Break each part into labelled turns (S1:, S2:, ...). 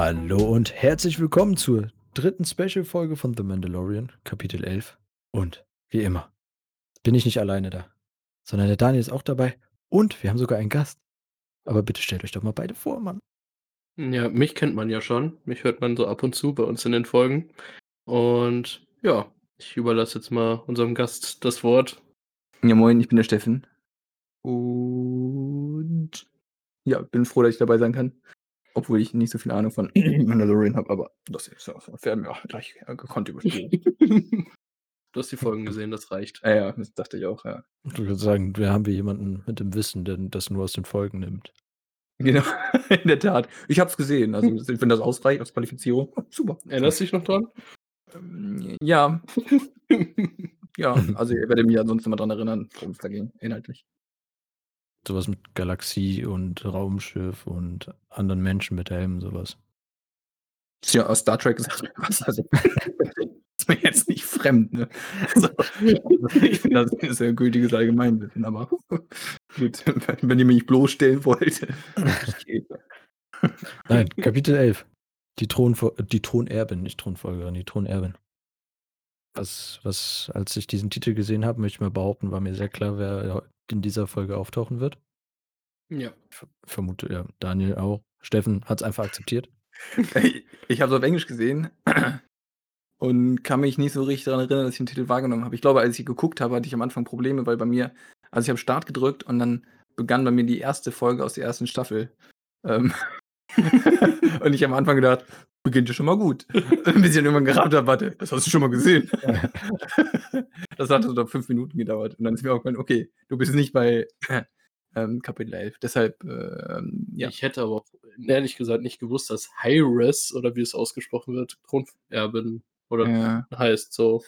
S1: Hallo und herzlich willkommen zur dritten Special-Folge von The Mandalorian, Kapitel 11. Und wie immer bin ich nicht alleine da, sondern der Daniel ist auch dabei und wir haben sogar einen Gast. Aber bitte stellt euch doch mal beide vor, Mann.
S2: Ja, mich kennt man ja schon. Mich hört man so ab und zu bei uns in den Folgen. Und ja, ich überlasse jetzt mal unserem Gast das Wort.
S3: Ja, moin, ich bin der Steffen. Und ja, bin froh, dass ich dabei sein kann. Obwohl ich nicht so viel Ahnung von Mandalorian habe, aber das ist ja werden wir gleich äh, gekonnt überspielen.
S2: du hast die Folgen gesehen, das reicht.
S3: Ja, ja, das dachte ich auch, ja.
S1: Ich würde sagen, wir haben wir jemanden mit dem Wissen, der das nur aus den Folgen nimmt.
S3: Genau, in der Tat. Ich habe es gesehen. Also, wenn das ausreicht als Qualifizierung, super.
S2: Erinnerst du dich noch dran?
S3: Ähm, ja. ja, also ihr werdet mich ansonsten mal dran erinnern, worum es da ging, inhaltlich.
S1: Sowas mit Galaxie und Raumschiff und anderen Menschen mit Helmen, sowas.
S3: Ja, aus Star Trek gesagt, was also, ist mir jetzt nicht fremd, ne? Also, ich finde, das ist ein gültiges Allgemeinwissen, aber gut, wenn ihr mich bloßstellen wollt.
S1: Nein, Kapitel 11. Die, Thronfol die Thronerbin, nicht Thronfolgerin, die Thronerbin. Was, was, als ich diesen Titel gesehen habe, möchte ich mal behaupten, war mir sehr klar, wer in dieser Folge auftauchen wird.
S2: Ja.
S1: Ich vermute, ja, Daniel auch. Steffen hat es einfach akzeptiert.
S3: Ich, ich habe es auf Englisch gesehen und kann mich nicht so richtig daran erinnern, dass ich den Titel wahrgenommen habe. Ich glaube, als ich geguckt habe, hatte ich am Anfang Probleme, weil bei mir, also ich habe Start gedrückt und dann begann bei mir die erste Folge aus der ersten Staffel. Ähm und ich am Anfang gedacht, beginnt ja schon mal gut. Bis ich dann irgendwann gerafft habe, warte, das hast du schon mal gesehen. das hat so noch fünf Minuten gedauert. Und dann ist mir auch gemeint, okay, du bist nicht bei ähm, Kapitel 11. Deshalb, ähm, ja.
S2: Ich hätte aber auch ehrlich gesagt nicht gewusst, dass Hyres, oder wie es ausgesprochen wird, Thronerbin oder
S3: ja.
S2: heißt so.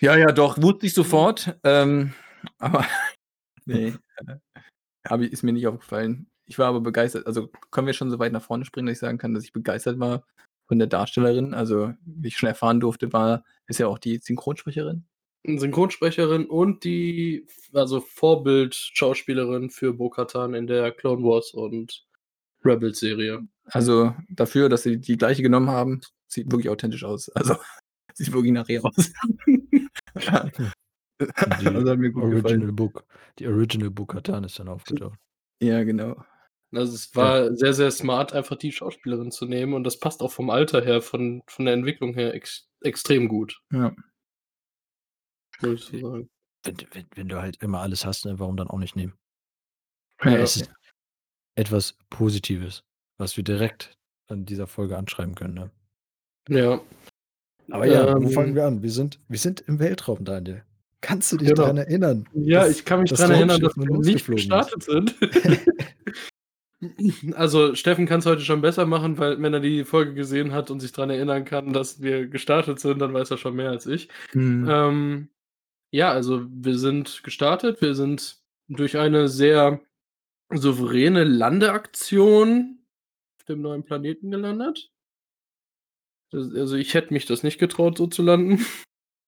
S3: Ja, ja, doch, wusste ich sofort. Ähm, aber nee, äh, ist mir nicht aufgefallen. Ich war aber begeistert. Also können wir schon so weit nach vorne springen, dass ich sagen kann, dass ich begeistert war von der Darstellerin. Also, wie ich schon erfahren durfte, war, ist ja auch die Synchronsprecherin.
S2: Synchronsprecherin und die also Vorbild-Schauspielerin für Bo-Katan in der Clone Wars und Rebels-Serie.
S3: Also dafür, dass sie die gleiche genommen haben, sieht wirklich authentisch aus. Also sieht wirklich nachher aus.
S1: Die also Original Book. Die Original Bo-Katan ist dann aufgetaucht.
S3: Ja, genau.
S2: Also es war ja. sehr, sehr smart, einfach die Schauspielerin zu nehmen und das passt auch vom Alter her, von, von der Entwicklung her ex extrem gut.
S3: Ja.
S1: Wenn, wenn, wenn, du halt immer alles hast, ne, warum dann auch nicht nehmen? Ja, es ist etwas Positives, was wir direkt an dieser Folge anschreiben können. Ne?
S2: Ja.
S1: Aber ja, ähm, wo fangen wir an? Wir sind, wir sind im Weltraum, Daniel. Kannst du dich genau. daran erinnern?
S2: Ja, ich kann mich daran erinnern, dass wir nicht gestartet sind. also, Steffen kann es heute schon besser machen, weil wenn er die Folge gesehen hat und sich daran erinnern kann, dass wir gestartet sind, dann weiß er schon mehr als ich. Mhm. Ähm, ja, also wir sind gestartet. Wir sind durch eine sehr souveräne Landeaktion auf dem neuen Planeten gelandet. Also ich hätte mich das nicht getraut, so zu landen.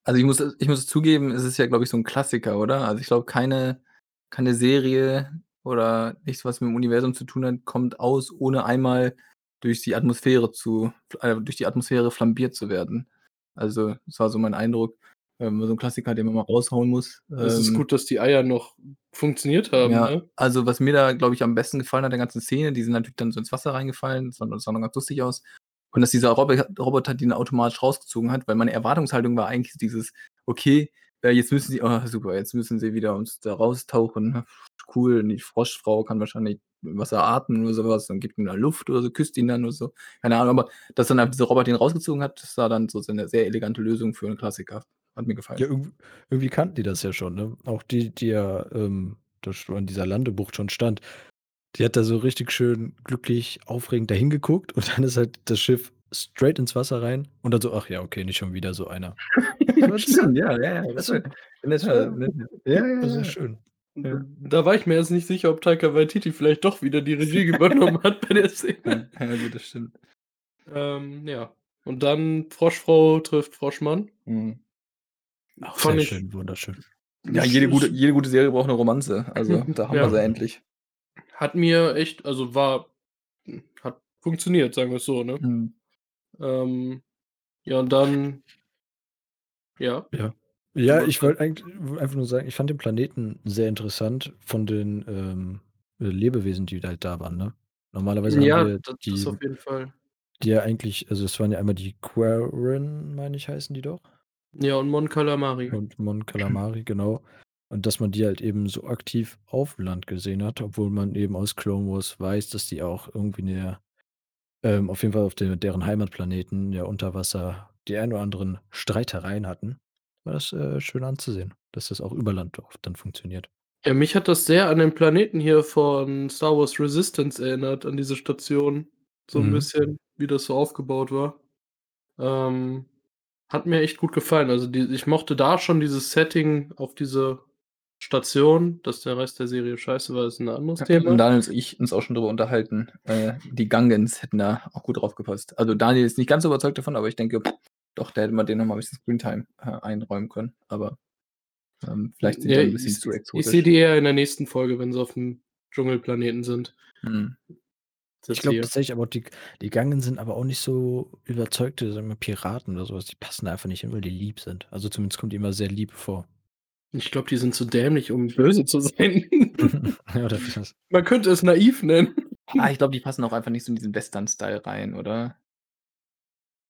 S3: Also ich muss, ich muss zugeben, es ist ja, glaube ich, so ein Klassiker, oder? Also ich glaube, keine, keine Serie oder nichts, was mit dem Universum zu tun hat, kommt aus, ohne einmal durch die Atmosphäre zu, äh, durch die Atmosphäre flambiert zu werden. Also, das war so mein Eindruck. Ähm, so ein Klassiker, den man mal raushauen muss.
S2: Es ist ähm, gut, dass die Eier noch funktioniert haben.
S3: Ja,
S2: ne?
S3: also was mir da, glaube ich, am besten gefallen hat, der ganzen Szene, die sind natürlich dann so ins Wasser reingefallen, das sah, das sah noch ganz lustig aus. Und dass dieser Roboter, Roboter den automatisch rausgezogen hat, weil meine Erwartungshaltung war eigentlich dieses, okay, äh, jetzt müssen sie, oh super, jetzt müssen sie wieder uns da raustauchen. Cool, und die Froschfrau kann wahrscheinlich Wasser atmen oder sowas, dann gibt ihm da Luft oder so, küsst ihn dann oder so. Keine Ahnung, aber dass dann dieser Roboter ihn rausgezogen hat, das war dann so eine sehr elegante Lösung für einen Klassiker. Hat mir gefallen.
S1: Ja, irgendwie, irgendwie kannten die das ja schon, ne? Auch die, die ja ähm, an dieser Landebucht schon stand. Die hat da so richtig schön glücklich, aufregend dahin geguckt und dann ist halt das Schiff straight ins Wasser rein und dann so, ach ja, okay, nicht schon wieder so einer.
S3: Stimmt, ja, ja, ja. Das ist, das
S1: ja, ja, ja, das ist schön.
S2: Ja. Da war ich mir jetzt nicht sicher, ob Taika Waititi vielleicht doch wieder die Regie übernommen hat bei der Szene.
S3: Ja, gut, das stimmt.
S2: Ähm, ja. Und dann Froschfrau trifft Froschmann.
S1: Mhm. Auch Fand sehr ich, schön, wunderschön.
S3: Ja, jede gute, jede gute Serie braucht eine Romanze. Also da haben ja. wir sie endlich.
S2: Hat mir echt, also war, hat funktioniert, sagen wir's so, ne?
S3: Mhm.
S2: Ähm, ja, und dann Ja?
S1: Ja. Ja, ich wollte eigentlich einfach nur sagen, ich fand den Planeten sehr interessant von den, ähm, äh, Lebewesen, die halt da waren, ne? Normalerweise haben
S2: Ja,
S1: wir
S2: da das
S1: die
S2: auf jeden Fall.
S1: die ja eigentlich also, es waren ja einmal die Quarren, meine ich, heißen die doch?
S2: Ja, und Mon Calamari.
S1: Und Mon Calamari, genau. Und dass man die halt eben so aktiv auf Land gesehen hat, obwohl man eben aus Clone Wars weiß, dass die auch irgendwie 'ne ähm, auf jeden Fall auf de deren Heimatplaneten, ja, unter Wasser die ein oder anderen Streitereien hatten. War das, äh, schön anzusehen, dass das auch über Land auch dann funktioniert.
S2: Ja, mich hat das sehr an den Planeten hier von Star Wars Resistance erinnert, an diese Station, so 'n
S1: Mhm.
S2: bisschen, wie das so aufgebaut war. Ähm, hat mir echt gut gefallen. Also, die ich mochte da schon dieses Setting auf diese Station. Dass der Rest der Serie scheiße war, ist 'n anderes Thema.
S3: Daniel und ich uns auch schon drüber unterhalten. Äh, die Gungans hätten da auch gut drauf gepasst. Also, Daniel ist nicht ganz so überzeugt davon, aber ich denke, doch, da hätte man denen noch mal 'n bisschen Screentime, äh, einräumen können. Aber, ähm, vielleicht sind die
S2: Ja,
S3: auch 'n
S2: ich
S3: bisschen
S2: s
S3: zu
S2: ich
S3: exotisch.
S2: sehe die eher in der nächsten Folge, wenn sie auf'm Dschungelplaneten sind. Als
S1: Ich glaube tatsächlich aber die die Gungans sind aber auch nicht so überzeugte, sagen wir, Piraten oder so was. Die passen da einfach nicht hin, weil die lieb sind. Also, zumindest kommen die immer sehr lieb vor.
S2: Ich glaube, die sind zu dämlich, um böse zu sein.
S1: Ja, oder das.
S2: Man könnte es naiv nennen.
S3: Ah, ich glaube, die passen auch einfach nicht so in diesen Western-Style rein, oder?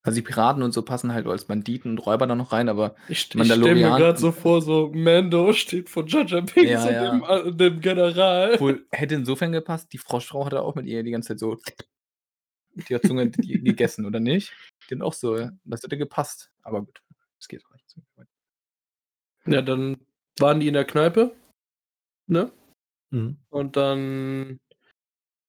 S3: Also, die Piraten und so passen halt als Banditen und Räuber da noch rein, aber
S2: Ich ich stelle mir grad so vor, so Mando steht vor Jar Binks
S3: Ja,
S2: und
S3: ja.
S2: dem a dem General.
S3: Obwohl, hätte insofern gepasst, die Froschfrau hat da auch mit ihr die ganze Zeit so mit ihrer Zunge die gegessen, oder nicht? Die hat auch so das hätte gepasst. Aber gut, es geht auch nicht.
S2: Ja, dann waren die in der Kneipe, ne?
S1: Mhm.
S2: Und dann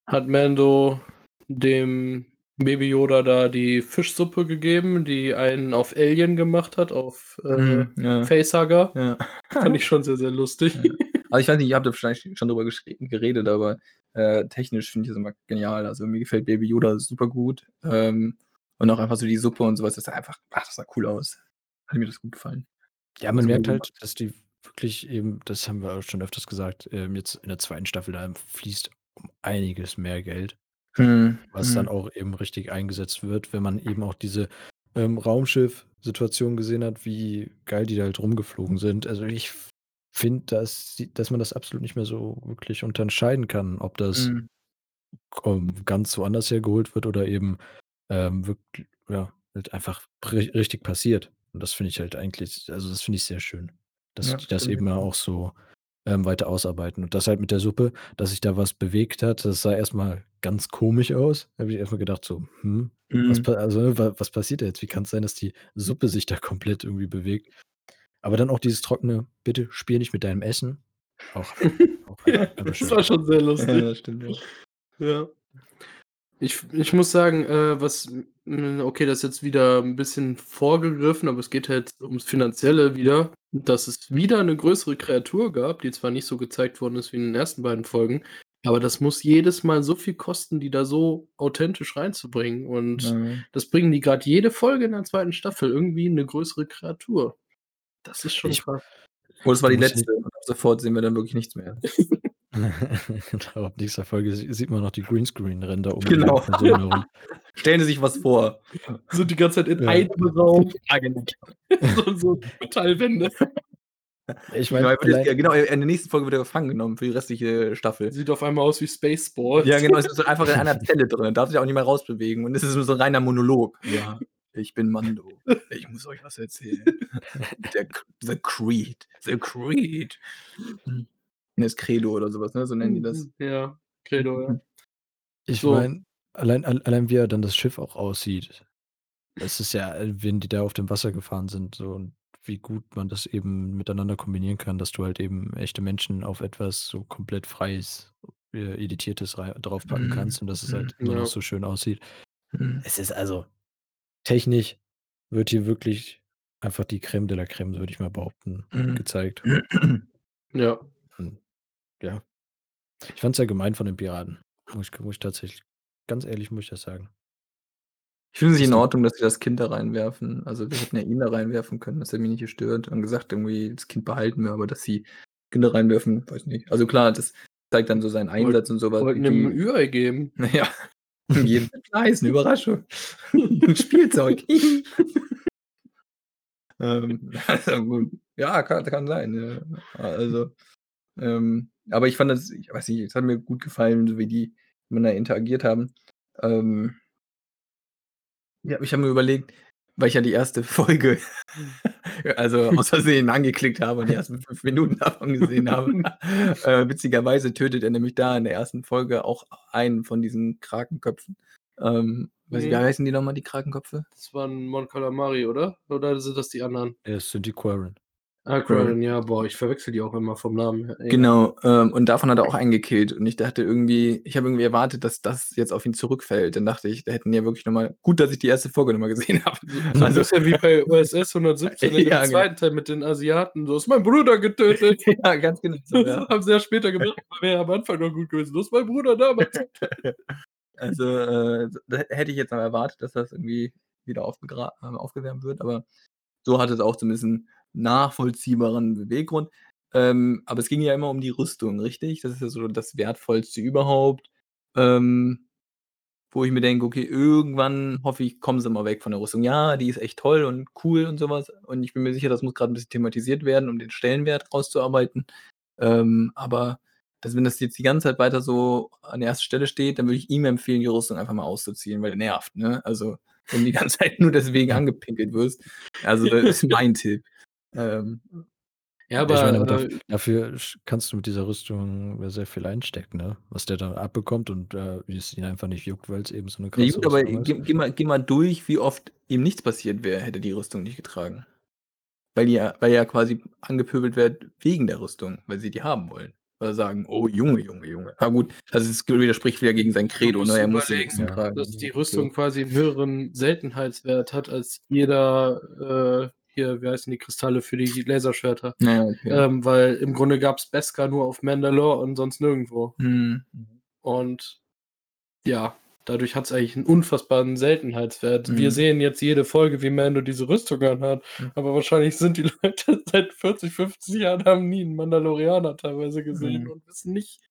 S2: hat Mando dem Baby Yoda da die Fischsuppe gegeben, die einen auf Alien gemacht hat, auf, äh,
S3: Mhm, ja.
S2: Facehugger.
S3: Ja.
S2: Fand ich schon sehr, sehr lustig.
S3: Ja. Also, ich weiß nicht, ihr habt da wahrscheinlich schon drüber geredet, aber, äh, technisch finde ich das immer genial. Also, mir gefällt Baby Yoda super gut. Ähm, und auch einfach so die Suppe und so was, das sah einfach ach, das sah cool aus. Hat mir das gut gefallen.
S1: Ja, man merkt halt, dass die wirklich eben das haben wir auch schon öfters gesagt, ähm, jetzt in der 2. Staffel, da fließt um einiges mehr Geld,
S3: Mhm,
S1: was dann
S3: mhm.
S1: auch eben richtig eingesetzt wird, wenn man eben auch diese, ähm, Raumschiff-Situation gesehen hat, wie geil die da halt rumgeflogen sind. Also, ich finde, dass dass man das absolut nicht mehr so wirklich unterscheiden kann, ob das
S3: Mhm.
S1: ganz woanders hergeholt wird oder eben, ähm, wirkl ja, halt einfach ri richtig passiert. Und das finde ich halt eigentlich also, das finde ich sehr schön, dass
S3: Ja,
S1: die das eben ja
S3: auch.
S1: so, ähm, weiter ausarbeiten. Und das halt mit der Suppe, dass sich da was bewegt hat, das sah erst mal ganz komisch aus. Da habe ich erst mal gedacht so: „Hm, was
S3: Mhm.
S1: pa also, ne, wa was passiert da jetzt? Wie kann's sein, dass die Suppe sich da komplett irgendwie bewegt?“ Aber dann auch dieses trockene: „Bitte spiel nicht mit deinem Essen.“ Auch auch
S2: Ja, das war schon sehr
S3: Ja,
S2: lustig.
S3: das stimmt, ja.
S2: Ja. Ich ich muss sagen, äh, was okay, das ist jetzt wieder 'n bisschen vorgegriffen, aber es geht halt ums Finanzielle wieder, dass es wieder 'ne größere Kreatur gab, die zwar nicht so gezeigt worden ist wie in den ersten beiden Folgen, aber das muss jedes Mal so viel kosten, die da so authentisch reinzubringen. Und
S3: Mhm.
S2: das bringen die grad jede Folge in der 2. Staffel irgendwie 'ne größere Kreatur. Das ist schon
S1: Ich
S2: krass.
S3: Oh, das war die letzte und ab sofort sehen wir dann wirklich nichts mehr.
S1: Genau, ab nächster Folge sie sieht man noch die Greenscreen-Ränder um
S3: Genau.
S1: die Personen herum.
S3: Stellen Sie sich was vor.
S2: Sind die ganze Zeit in
S1: Ja.
S2: einem Raum.
S3: Ja, genau.
S2: So so Metallwände.
S1: Ich
S3: Genau,
S1: meine,
S3: er wird jetzt genau, in der nächsten Folge wird er gefangen genommen für die restliche Staffel.
S2: Sieht auf einmal aus wie Spaceballs.
S3: Ja, genau, es ist einfach in einer Zelle drin, darf sich auch nicht mehr rausbewegen und es ist nur so 'n reiner Monolog. Ja, ich bin Mando. Ich muss euch was erzählen. Der The Creed. The Creed. Hm. Das Credo oder so was, ne? So nennen die das.
S2: Mhm, ja, Credo, ja.
S1: Ich
S2: So.
S1: meine, allein al allein wie ja dann das Schiff auch aussieht. Es ist ja wenn die da auf dem Wasser gefahren sind so und wie gut man das eben miteinander kombinieren kann, dass du halt eben echte Menschen auf etwas so komplett Freies, äh, Editiertes draufpacken
S3: Mhm,
S1: kannst und dass es
S3: mhm.
S1: halt immer noch
S2: Ja.
S1: so schön aussieht.
S3: Mhm.
S1: Es ist also technisch wird hier wirklich einfach die Crème de la Crème, würde ich mal behaupten,
S3: Mhm.
S1: gezeigt.
S2: Ja.
S1: Ja. Ich fand's sehr gemein von den Piraten. Muss ich muss ich tatsächlich ganz ehrlich muss ich das sagen.
S3: Ich finde es nicht
S1: Dass
S3: in
S1: die
S3: Ordnung, dass sie das Kind da reinwerfen. Also, wir hätten ja ihn da reinwerfen können, das hätte mich nicht gestört und gesagt irgendwie: „Das Kind behalten wir“, aber dass sie Kinder reinwerfen, weiß nicht. Also, klar, das zeigt dann so seinen Einsatz und so was,
S2: wollten ihm 'n
S3: die
S2: Ü-Ei geben.
S3: na ja. Jeden Fleiß, 'ne Überraschung. 'N Spielzeug. Ähm, also gut. Ja, kann kann sein, ja. Also, ähm, aber ich fand das ich weiß nicht, es hat mir gut gefallen, so wie die miteinander interagiert haben. Ähm ja, ich habe mir überlegt, weil ich ja die erste Folge, also aus Versehen angeklickt habe und die ersten 5 Minuten davon gesehen habe. Äh, witzigerweise tötet er nämlich da in der ersten Folge auch einen von diesen Krakenköpfen. Ähm, weiß ich, wie heißen die noch mal, die Krakenköpfe?
S2: Das waren Mon Calamari, oder? Oder sind das die anderen?
S1: Es sind die Quarren.
S2: Ah, Quarren, ja, boah, ich verwechsel die auch immer vom Namen her.
S3: Genau, ähm, und davon hat er auch einen gekillt und ich dachte irgendwie ich habe irgendwie erwartet, dass das jetzt auf ihn zurückfällt. Dann dachte ich, da hätten die ja wirklich noch mal gut, dass ich die erste Folge noch mal gesehen habe.
S2: So 'n
S3: Also
S2: bisschen wie bei OSS 117 in dem
S3: Ja, genau.
S2: zweiten Teil mit den Asiaten. „Du hast meinen Bruder getötet.“
S3: Ja, ganz genau so, ja.
S2: Das haben sie ja später gemacht, aber wäre am Anfang noch gut gewesen. „Du hast meinen Bruder damals.“
S3: Also, äh, da hätte ich jetzt noch erwartet, dass das irgendwie wieder äh, aufgewärmt wird, aber so hat es auch zumindest nachvollziehbaren Beweggrund. Ähm, aber es ging ja immer um die Rüstung, richtig? Das ist ja so das Wertvollste überhaupt. Ähm, wo ich mir denke: „Okay, irgendwann hoffe ich, kommen sie mal weg von der Rüstung.“ Ja, die ist echt toll und cool und so was und ich bin mir sicher, das muss grad 'n bisschen thematisiert werden, um den Stellenwert rauszuarbeiten. Ähm, aber dass wenn das jetzt die ganze Zeit weiter so an erster Stelle steht, dann würde ich ihm empfehlen, die Rüstung einfach mal auszuziehen, weil nervt, ne? Also, wenn du die ganze Zeit nur deswegen angepinkelt wirst. Also, das ist mein Tipp. Ähm,
S2: Ja,
S1: ich meine, aber
S2: aber,
S1: daf
S2: äh
S1: dafür kannst du mit dieser Rüstung sehr viel einstecken, ne? Was der da abbekommt und, äh, wie es ihn einfach nicht juckt, weil's eben so 'ne
S3: Ja
S1: krasse
S3: gut, aber
S1: Rüstung ist.
S3: geh geh mal geh mal durch, wie oft ihm nichts passiert wäre, hätte die Rüstung nicht getragen. Weil die ja weil er ja quasi angepöbelt wird wegen der Rüstung, weil sie die haben wollen. Weil sie sagen: „Oh, Junge, Junge, Junge.“ Na gut, also es widerspricht wieder gegen sein Credo, ne? Er muss die Rüstung
S1: Ja.
S3: tragen.
S2: dass die
S3: Okay.
S2: Rüstung quasi 'n höheren Seltenheitswert hat als jeder, äh hier, wie heißen die Kristalle für die Laserschwerter?
S3: Ja, okay.
S2: Ähm, weil im Grunde gab's Beskar nur auf Mandalore und sonst nirgendwo.
S3: Mhm.
S2: Und ja, dadurch hat's eigentlich 'n unfassbaren Seltenheitswert. Wir
S3: Mhm.
S2: sehen jetzt jede Folge, wie Mando diese Rüstung anhat,
S3: Mhm.
S2: aber wahrscheinlich sind die Leute seit 40, 50 Jahren haben nie 'n Mandalorianer teilweise gesehen
S3: Mhm.
S2: und wissen nicht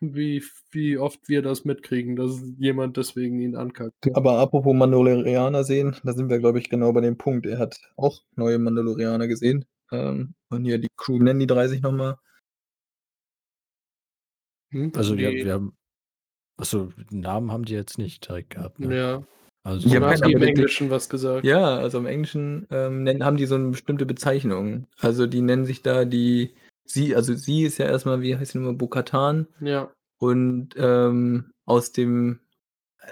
S2: wie wie oft wir das mitkriegen, dass jemand deswegen ihn ankackt.
S3: Aber apropos Mandalorianer sehen, da sind wir, glaube ich, genau bei dem Punkt. Er hat auch neue Mandalorianer gesehen. Ähm, und hier die Crew nennen die 3 sich noch mal?
S2: Mhm,
S1: Also,
S2: die
S1: wir haben ach so, Namen haben die jetzt nicht direkt gehabt, ne?
S2: Ja.
S1: Also,
S3: Ich habe
S2: im Englischen was gesagt?
S3: Ja, also im Englischen, ähm, nennen haben die so 'ne bestimmte Bezeichnung. Also, die nennen sich da die sie also sie ist ja erst mal wie heißt sie noch mal, Bo-Katan
S2: Ja.
S3: und, ähm, aus dem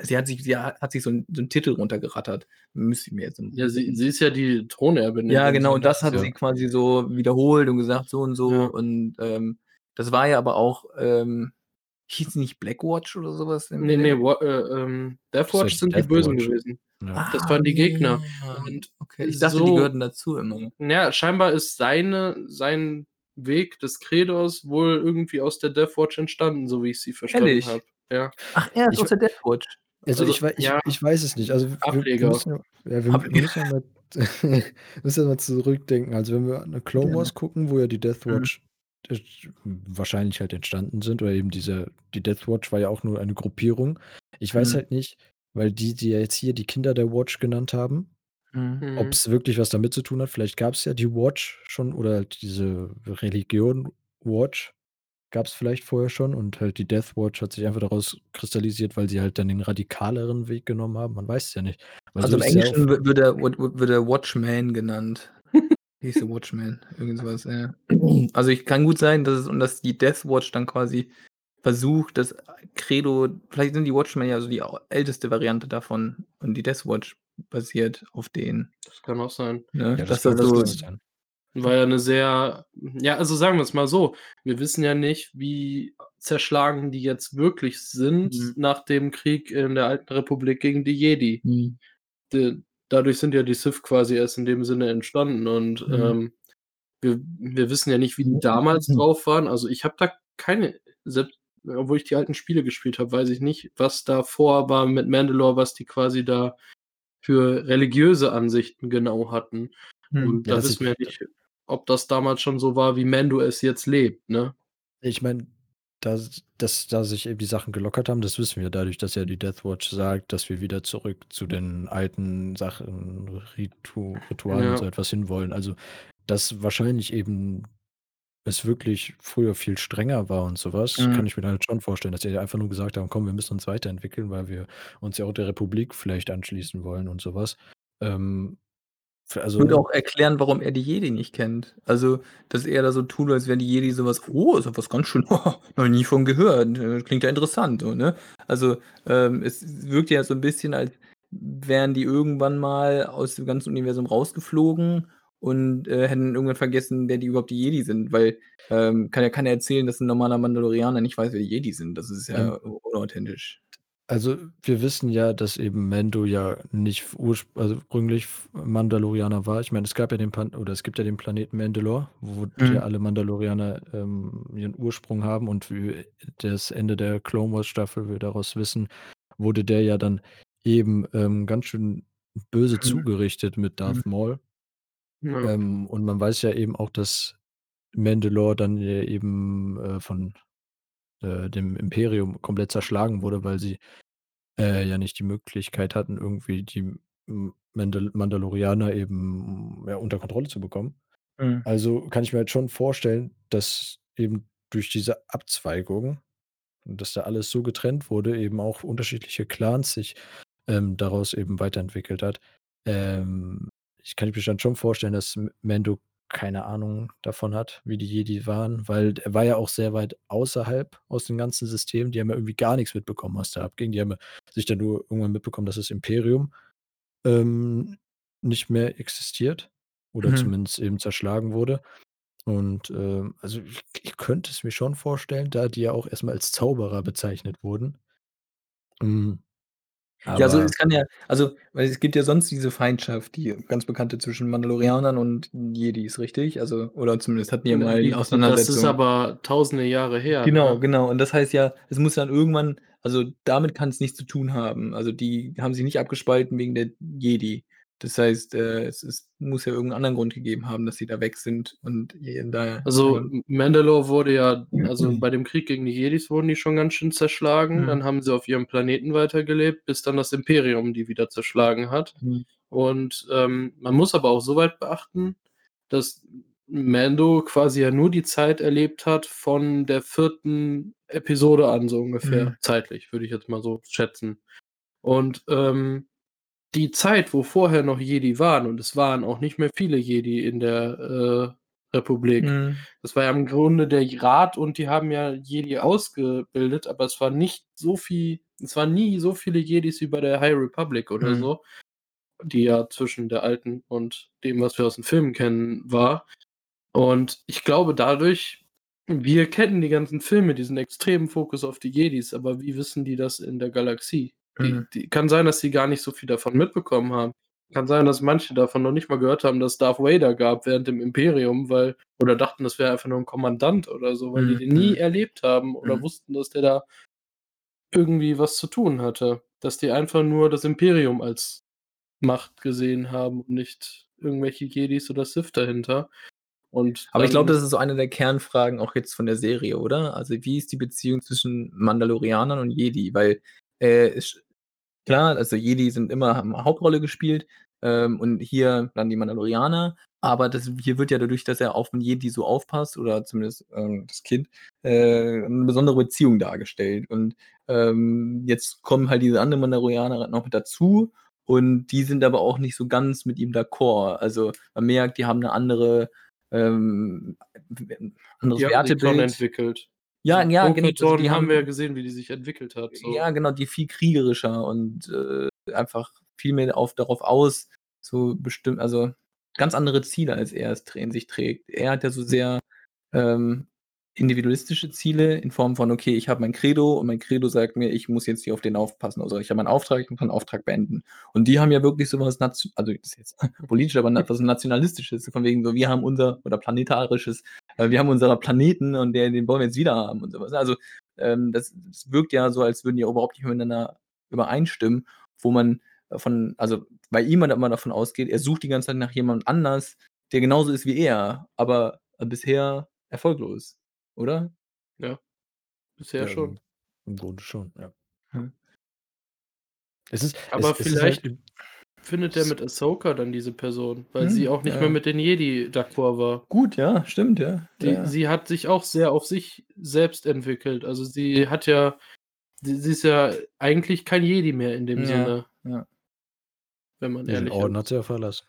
S3: sie hat sich sie ha hat sich so 'n so Titel runtergerattert. Müsste ich mir jetzt
S2: Ja, sie sie ist ja die Thronerbin in
S3: Ja, genau, und das hat
S1: Ja.
S3: sie quasi so wiederholt und gesagt, so und so
S2: Ja.
S3: und, ähm, das war ja aber auch, ähm hieß sie nicht Blackwatch oder so was im
S2: Ne,
S3: in
S2: ne,
S3: dem
S2: wa äh, ähm, Death
S1: Das war
S2: Watch sind die
S1: Death
S2: Bösen
S1: Watch.
S2: gewesen.
S1: Ja.
S2: Das
S3: Ah,
S2: waren die Gegner.
S3: ja.
S2: Und
S3: Okay, ich dachte, die
S2: so
S3: gehörten dazu immer.
S2: ja, scheinbar ist seine sein Weg des Credos wohl irgendwie aus der Death Watch entstanden, so wie ich sie verstanden habe. Ja.
S3: Ach, er ist
S1: Ich
S3: aus der Death Watch?
S1: Also,
S2: Also,
S1: ich ich
S2: ja,
S1: ich weiß es nicht. Also, wir wir
S2: Ableger.
S1: müssen ja wir
S3: Ableger.
S1: müssen ja mal müssen ja mal zurückdenken. Also, wenn wir an Clone. Wars gucken, wo ja die Death
S3: Mhm.
S1: Watch wahrscheinlich halt entstanden sind oder eben diese die Death Watch war ja auch nur eine Gruppierung. Ich weiß
S3: Mhm.
S1: halt nicht, weil die, die ja jetzt hier die Kinder der Watch genannt haben,
S3: Mhm.
S2: Mhm.
S1: ob's wirklich was damit zu tun hat. Vielleicht gab's ja die Watch schon oder halt diese Religion Watch gab's vielleicht vorher schon und halt die Death Watch hat sich einfach daraus kristallisiert, weil sie halt dann den radikaleren Weg genommen haben. Man weiß es ja nicht. Weil
S3: Also,
S1: so
S3: im
S1: ist ja auch
S3: Englischen wird wird er wird wird Watchman genannt. Hieß der Watchman, irgend so was, ja. Also, ich kann gut sein, dass es und dass die Death Watch dann quasi versucht, das Credo vielleicht sind die Watchmen ja so die au älteste Variante davon und die Death Watch basiert auf denen,
S2: Das kann auch sein.
S3: ne?
S1: Ja, das
S3: das
S1: das
S3: so
S1: sein.
S2: War ja 'ne sehr ja, also sagen wir's mal so, wir wissen ja nicht, wie zerschlagen die jetzt wirklich sind
S3: Mhm.
S2: nach dem Krieg in der Alten Republik gegen die Jedi.
S3: Mhm.
S2: D dadurch sind ja die Sith quasi erst in dem Sinne entstanden und,
S3: Mhm.
S2: ähm, wir wir wissen ja nicht, wie die damals drauf waren. Also, ich habe da keine selbst obwohl ich die alten Spiele gespielt habe, weiß ich nicht, was davor war mit Mandalore, was die quasi da für religiöse Ansichten genau hatten.
S3: Mhm.
S2: Und
S1: Ja,
S2: da
S1: das
S2: wissen wir
S1: ist
S2: nicht, ob das damals schon so war, wie Mando es jetzt lebt, ne?
S1: Ich meine dass dass da sich eben die Sachen gelockert haben, das wissen wir dadurch, dass ja die Death Watch sagt, dass wir wieder zurück zu den alten Sachen, Ritu Ritualen und so
S2: Ja.
S1: etwas hinwollen. Also, dass wahrscheinlich eben es wirklich früher viel strenger war und so was, kann
S3: Mhm.
S1: ich mir dann halt schon vorstellen, dass die einfach nur gesagt haben: „Komm, wir müssen uns weiterentwickeln, weil wir uns ja auch der Republik vielleicht anschließen wollen“ und so was. Ähm, f
S3: Würde
S1: also
S3: auch erklären, warum er die Jedi nicht kennt. Also, dass er da so tut, als wären die Jedi so was: „Oh, ist ja was ganz schön noch nie von gehört. Äh, klingt ja interessant“, so, ne? Also, ähm, es wirkt ja so 'n bisschen, als wären die irgendwann mal aus dem ganzen Universum rausgeflogen und, äh, hätten irgendwann vergessen, wer die überhaupt die Jedi sind, weil, ähm, kann ja keiner erzählen, dass 'n normaler Mandalorianer nicht weiß, wer die Jedi sind. Das ist ja
S1: Ähm
S3: unauthentisch.
S1: Also, wir wissen ja, dass eben Mando ja nicht also, ursprünglich Mandalorianer war. Ich meine, es gab ja den Pan oder es gibt ja den Planeten Mandalore, wo ja
S3: Mhm.
S1: alle Mandalorianer, ähm, ihren Ursprung haben und wie das Ende der Clone Wars Staffel wir daraus wissen, wurde der ja dann eben, ähm, ganz schön böse
S3: Mhm.
S1: zugerichtet mit
S3: Mhm.
S1: Darth Maul.
S2: Ja.
S1: Ähm, und man weiß ja eben auch, dass Mandalore dann ja eben, äh, von, äh, dem Imperium komplett zerschlagen wurde, weil sie, äh, ja nicht die Möglichkeit hatten, irgendwie die M Mandal Mandalorianer eben, ja, unter Kontrolle zu bekommen.
S3: Mhm.
S1: Also, kann ich mir halt schon vorstellen, dass eben durch diese Abzweigung und dass da alles so getrennt wurde, eben auch unterschiedliche Clans sich, ähm, daraus eben weiterentwickelt hat. Ähm, ich kann mir dann schon vorstellen, dass Mando keine Ahnung davon hat, wie die Jedi waren, weil er war ja auch sehr weit außerhalb aus dem ganzen System. Die haben ja irgendwie gar nix mitbekommen, was da abging. Die haben ja sich dann nur irgendwann mitbekommen, dass das Imperium, ähm, nicht mehr existiert oder
S3: Mhm.
S1: zumindest eben zerschlagen wurde. Und, ähm, also, ich ich könnte es mir schon vorstellen, da die ja auch erst mal als Zauberer bezeichnet wurden. Hm,
S3: Ja, also, es kann ja also, weil es gibt ja sonst diese Feindschaft, die ganz bekannte zwischen Mandalorianern und Jedis, richtig? Also oder zumindest hatten die ja mal die
S2: die die das ist
S3: Auseinandersetzung.
S2: aber tausende Jahre her,
S3: Genau,
S2: ne?
S3: genau. Und das heißt ja, es muss dann irgendwann also, damit kann's nichts zu tun haben. Also, die haben sich nicht abgespalten wegen der Jedi. Das heißt, äh, es es muss ja irgend 'n anderen Grund gegeben haben, dass sie da weg sind und da
S2: Also, Mandalore wurde ja also, bei dem Krieg gegen die Jedis wurden die schon ganz schön zerschlagen.
S3: Mhm.
S2: Dann haben sie auf ihrem Planeten weitergelebt, bis dann das Imperium die wieder zerschlagen hat.
S3: Mhm.
S2: Und, ähm, man muss aber auch so weit beachten, dass Mando quasi ja nur die Zeit erlebt hat von der 4. Episode an, so ungefähr,
S3: Mhm.
S2: zeitlich, würde ich jetzt mal so schätzen. Und, ähm, die Zeit, wo vorher noch Jedi waren und es waren auch nicht mehr viele Jedi in der, äh, Republik.
S3: Mhm.
S2: Das war ja im Grunde der Rat und die haben ja Jedi ausgebildet, aber es war nicht so viel es waren nie so viele Jedis wie bei der High Republic oder
S3: Mhm.
S2: so, die ja zwischen der alten und dem, was wir aus den Filmen kennen, war. Und ich glaube dadurch wir kennen die ganzen Filme, diesen extremen Fokus auf die Jedis, aber wie wissen die das in der Galaxie? Die
S3: Mhm.
S2: die kann sein, dass die gar nicht so viel davon mitbekommen haben. Kann sein, dass manche davon noch nicht mal gehört haben, dass Darth Vader gab während dem Imperium, weil oder dachten, das wäre einfach nur 'n Kommandant oder so, weil die
S3: Mhm,
S2: den nie
S3: mhm.
S2: erlebt haben oder
S3: Mhm.
S2: wussten, dass der da irgendwie was zu tun hatte. Dass die einfach nur das Imperium als Macht gesehen haben und nicht irgendwelche Jedis oder Sith dahinter. Und
S3: Aber ich glaube, das ist so eine der Kernfragen auch jetzt von der Serie, oder? Also, wie ist die Beziehung zwischen Mandalorianern und Jedi? Weil, äh, es klar, also, Jedi sind immer haben Hauptrolle gespielt, ähm, und hier dann die Mandalorianer, aber das hier wird ja dadurch, dass er auf 'n Jedi so aufpasst oder zumindest, ähm, das Kind, äh, 'ne besondere Beziehung dargestellt. Und, ähm, jetzt kommen halt diese anderen Mandalorianer noch mit dazu und die sind aber auch nicht so ganz mit ihm d'accord. Also, man merkt, die haben 'ne andere, ähm, anderes
S2: Die
S3: Wertebild.
S2: entwickelt.
S3: Ja, ja, gen also, die
S2: haben wir ja gesehen, wie die sich entwickelt hat, so.
S3: ja, genau, die viel kriegerischer und, äh, einfach viel mehr auf darauf aus, so bestimmt also, ganz andere Ziele, als er es in sich trägt. Er hat ja so sehr, ähm, individualistische Ziele in Form von: „Okay, ich habe mein Credo und mein Credo sagt mir, ich muss jetzt hier auf den aufpassen. Also, ich habe meinen Auftrag, ich muss meinen Auftrag beenden.“ Und die haben ja wirklich so was nat also, das ist jetzt politisch, aber was Nationalistisches, von wegen so: „Wir haben unser“ oder planetarisches, „Wir haben unser Planeten und der den wollen wir jetzt wieder haben“ und so was. Also, ähm, das das wirkt ja so, als würden die überhaupt nicht miteinander übereinstimmen, wo man von also, bei ihm man immer davon ausgeht, er sucht die ganze Zeit nach jemand anders, der genauso ist wie er, aber bisher erfolglos, oder?
S2: Ja. Bisher
S1: Ja,
S2: schon.
S1: im Grunde schon, ja.
S3: Hm.
S1: Es ist
S2: Aber
S1: es es ist halt
S2: vielleicht findet er mit Ahsoka dann diese Person, weil
S3: Hm,
S2: sie auch nicht mehr
S3: ja.
S2: mit den Jedi d'accord war.
S3: Gut, ja, stimmt, ja.
S2: Die
S3: Ja.
S2: sie hat sich auch sehr auf sich selbst entwickelt. Also, sie hat ja sie ist ja eigentlich kein Jedi mehr in dem
S3: Ja,
S2: Sinne.
S3: ja.
S2: Wenn man
S1: Ja, den
S2: ehrlich
S1: Orden hat sie ja verlassen.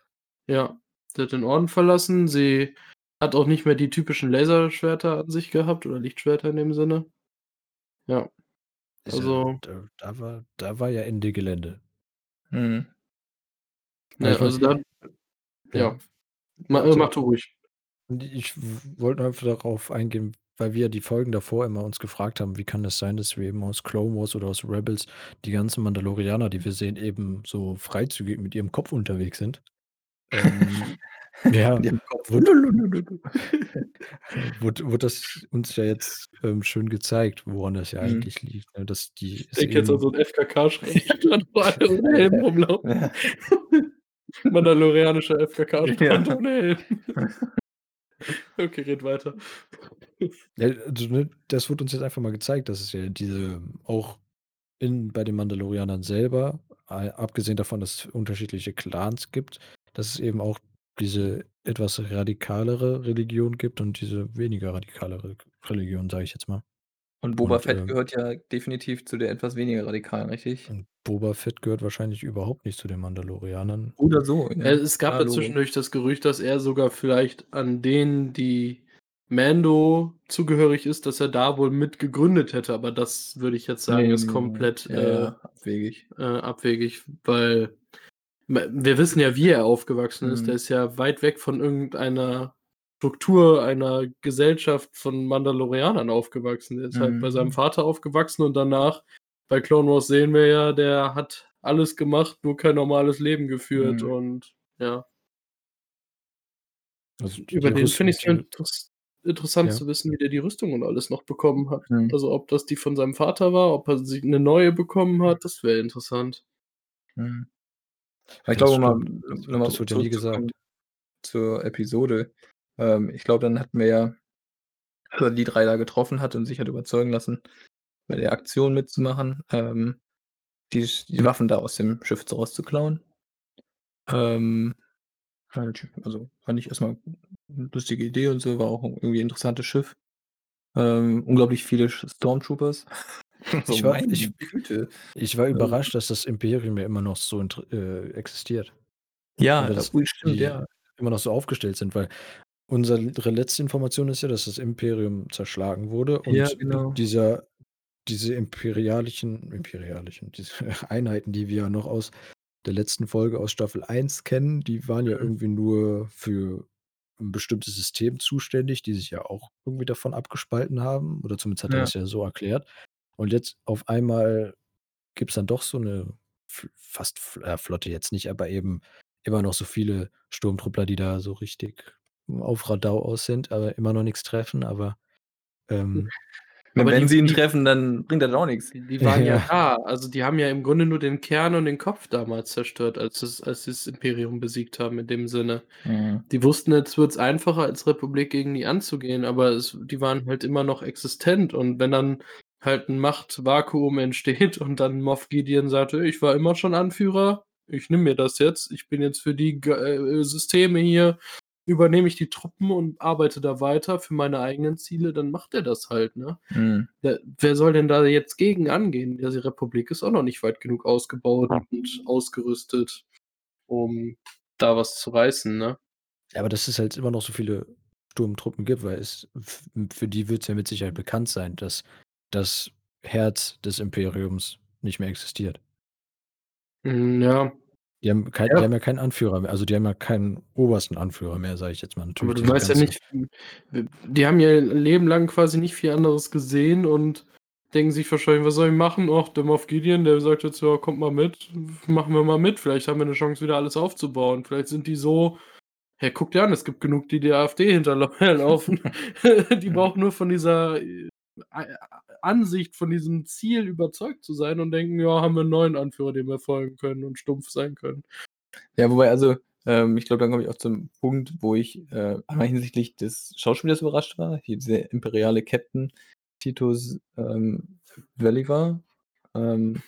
S2: Ja, sie hat den Orden verlassen. Sie hat auch nicht mehr die typischen Laserschwerter an sich gehabt oder Lichtschwerter in dem Sinne. Ja.
S1: Ist ja
S2: Also
S1: da da war da war ja Ende Gelände.
S3: Mhm.
S1: Meine
S2: also dann
S1: ja.
S2: ja. Ma äh,
S1: Also,
S2: mach du ruhig.
S1: ich wollte einfach darauf eingehen, weil wir die Folgen davor immer uns gefragt haben: „Wie kann das sein, dass wir eben aus Clone Wars oder aus Rebels die ganzen Mandalorianer, die wir sehen, eben so freizügig mit ihrem Kopf unterwegs sind?“ Ähm, ja, wurde wurde das uns ja jetzt, ähm, schön gezeigt, woran das ja
S3: Mhm.
S1: eigentlich liegt, ne, dass die
S2: Ich denke jetzt an so 'n FKK-Schreibtisch, wo alle ohne Helm rumlaufen. Mandalorianischer FKK-Strand
S3: Ja.
S2: Okay, red weiter.
S1: Ja, also, ne, das wurde uns jetzt einfach mal gezeigt, dass es ja diese auch in bei den Mandalorianern selber, abgesehen davon, dass es unterschiedliche Clans gibt, dass es eben auch diese etwas radikalere Religion gibt und diese weniger radikalere Religion, sage ich jetzt mal.
S3: Und Boba
S1: Und,
S3: Fett
S1: ähm
S3: gehört ja definitiv zu der etwas weniger radikalen, richtig?
S1: und Boba Fett gehört wahrscheinlich überhaupt nicht zu den Mandalorianern.
S3: Oder so,
S2: Äh,
S3: ja.
S2: es gab
S3: Ja,
S2: ja
S3: Logo.
S2: zwischendurch das Gerücht, dass er sogar vielleicht an denen, die Mando zugehörig ist, dass er da wohl mit gegründet hätte, aber das würde ich jetzt sagen,
S3: Ne,
S2: ist
S3: ne.
S2: komplett,
S3: Ja,
S2: äh,
S3: ja, abwegig.
S2: äh, abwegig, weil wir wissen ja, wie er aufgewachsen ist. Der
S3: Mhm.
S2: ist ja weit weg von irgendeiner Struktur einer Gesellschaft von Mandalorianern aufgewachsen. Der ist halt bei seinem
S3: Mhm.
S2: Vater aufgewachsen und danach bei Clone Wars sehen wir ja, der hat alles gemacht, nur kein normales Leben geführt
S3: Mhm.
S2: und ja.
S1: Also,
S2: Über den finde ich's
S1: die
S2: interess interessant
S1: Ja.
S2: zu wissen, wie der die Rüstung und alles noch bekommen hat.
S3: Mhm.
S2: Also, ob das die von seinem Vater war, ob er sich 'ne neue bekommen hat, das wäre interessant.
S3: Mhm. Ich
S1: Das
S3: glaube mal,
S1: stimmt. Das
S3: noch mal
S1: das wird ja nie
S3: zurückzukommen
S1: gesagt.
S3: zur Episode. Ähm, ich glaube, dann hatten wir ja er die 3 da getroffen hat und sich hat überzeugen lassen, bei der Aktion mitzumachen, ähm, die die Waffen da aus dem Schiff rauszuklauen. Ähm, also, fand ich erst mal 'ne lustige Idee und so, war auch irgendwie interessantes Schiff. Ähm, unglaublich viele Stormtroopers. So,
S1: Ich war ich ich war
S3: Ähm
S1: überrascht, dass das Imperium ja immer noch so äh, existiert.
S3: Ja,
S1: dass
S3: ui, stimmt,
S1: die
S3: ja.
S1: immer noch so aufgestellt sind, weil unsere letzte Information ist ja, dass das Imperium zerschlagen wurde
S3: Ja,
S1: und
S3: genau.
S1: dieser diese imperialischen imperialischen diese Einheiten, die wir noch aus der letzten Folge aus Staffel 1 kennen, die waren ja
S3: Mhm.
S1: irgendwie nur für 'n bestimmtes System zuständig, die sich ja auch irgendwie davon abgespalten haben oder zumindest hat er
S3: Ja.
S1: das ja so erklärt. Und jetzt auf einmal gibt's dann doch so 'ne F fast F äh, Flotte jetzt nicht, aber eben immer noch so viele Sturmtruppler, die da so richtig auf Radau aus sind, aber immer noch nix treffen, aber, ähm
S2: Aber
S3: wenn
S2: die
S3: sie ihn treffen, dann bringt das auch nix.
S2: Die waren ja
S1: Ja.
S2: da. Also, die haben ja im Grunde nur den Kern und den Kopf damals zerstört, als das als sie das Imperium besiegt haben in dem Sinne.
S3: Mhm.
S2: Die wussten, jetzt wird's einfacher als Republik gegen die anzugehen, aber es die waren halt immer noch existent und wenn dann halt 'n Machtvakuum entsteht und dann Moff Gideon sagt: „Hey, ich war immer schon Anführer. Ich nehme mir das jetzt. Ich bin jetzt für die äh, Systeme hier übernehme ich die Truppen und arbeite da weiter für meine eigenen Ziele“, dann macht er das halt, ne?
S3: Mhm.
S2: Ja, wer soll denn da jetzt gegen angehen? Ja, die Republik ist auch noch nicht weit genug ausgebaut und ausgerüstet, um da was zu reißen, ne?
S1: Ja, aber dass es halt immer noch so viele Sturmtruppen gibt, weil es für die wird's ja mit Sicherheit bekannt sein, dass das Herz des Imperiums nicht mehr existiert.
S2: Hm, ja.
S1: Die haben kein die
S2: Ja.
S1: haben ja keinen Anführer mehr. Also, die haben ja keinen obersten Anführer mehr, sage ich jetzt mal.
S2: Aber
S1: Natürlich
S2: du
S1: diese
S2: weißt ja nicht, w die haben ja ihr Leben lang quasi nicht viel anderes gesehen und denken sich wahrscheinlich: „Was soll ich machen? Ach, der Moff Gideon, der sagt jetzt: ‚Ja, kommt mal mit. Machen wir mal mit. Vielleicht haben wir 'ne Chance, wieder alles aufzubauen.'“ Vielleicht sind die so: „Hey, guck dir an, es gibt genug, die der AfD hinterlau herlaufen.“ Die brauchen nur von dieser, äh, Ansicht, von diesem Ziel überzeugt zu sein und denken: „Ja, haben wir 'n neuen Anführer, dem wir folgen können und stumpf sein können.“
S3: Ja, wobei also, ähm, ich glaube, dann komme ich auch zum Punkt, wo ich, äh, einmal hinsichtlich des Schauspielers überrascht war. Hier dieser imperiale Captain, Titus, ähm, Welliver. Ähm,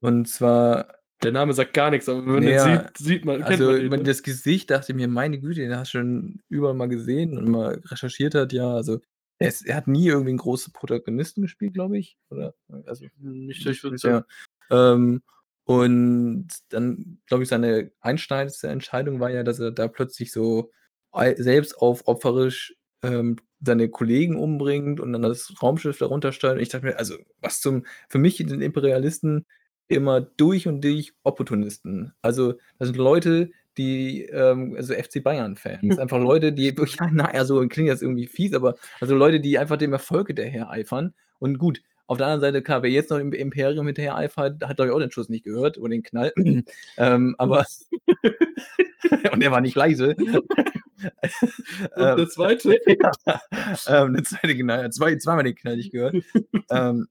S3: und zwar
S2: Der Name sagt gar nix, aber wenn man den
S3: Ja,
S2: sieht, sieht man
S3: also,
S2: man den, ne?
S3: das Gesicht dachte ich mir: „Meine Güte, den hast du schon überall mal gesehen und mal recherchiert hat“, ja, also, er ist er hat nie irgendwie 'n großen Protagonisten gespielt, glaube ich, oder? Also,
S2: Nicht, dass ich
S3: nicht
S2: wüsste.
S3: bisher. Ähm, und dann, glaube ich, seine einschneidendste Entscheidung war ja, dass er da plötzlich so ei selbstaufopferisch, ähm, seine Kollegen umbringt und dann das Raumschiff darunter steuert. Und ich dachte mir: „Also, was zum“ für mich sind Imperialisten immer durch und durch Opportunisten. Also, das sind Leute, die, ähm also, FC Bayern-Fans. Einfach Leute, die ja, so klingt jetzt irgendwie fies, aber also, Leute, die einfach dem Erfolg hinterhereifern. Und gut, auf der anderen Seite, klar, wer jetzt noch dem Imperium hinterhereifert, hat, glaube ich, auch den Schuss nicht gehört oder den Knall. Ähm, aber und der war nicht leise.
S2: Und der Zweite?
S3: Ja, ähm, der Zweite, genau, ja, zwei zweimal den Knall nicht gehört. Ähm,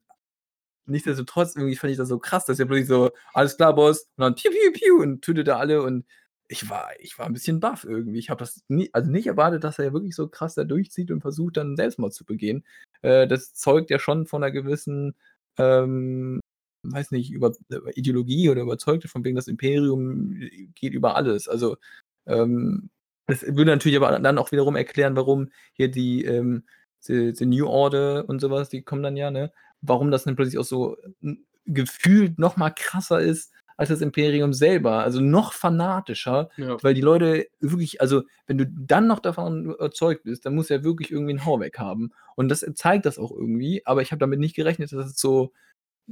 S3: nichtsdestotrotz irgendwie fand ich das so krass, dass er plötzlich so: „Alles klar, Boss“, und dann piu, piu, piu und tötet da alle und ich war ich war 'n bisschen baff irgendwie. Ich habe das nie also, nicht erwartet, dass er wirklich so krass da durchzieht und versucht, dann Selbstmord zu begehen. Äh, das zeugt ja schon von 'ner gewissen, ähm, weiß nicht, über äh, Ideologie oder überzeugt von wegen das Imperium geht über alles. Also, ähm, das würde natürlich aber dann auch wiederum erklären, warum hier die, ähm the the New Order und so was, die kommen dann ja, ne? Warum das dann plötzlich auch so, hm, gefühlt noch mal krasser ist als das Imperium selber, also, noch fanatischer,
S2: Ja.
S3: weil die Leute wirklich also, wenn du dann noch davon überzeugt bist, dann du ja wirklich irgendwie 'n Hau weg haben. Und das zeigt das auch irgendwie, aber ich habe damit nicht gerechnet, dass es so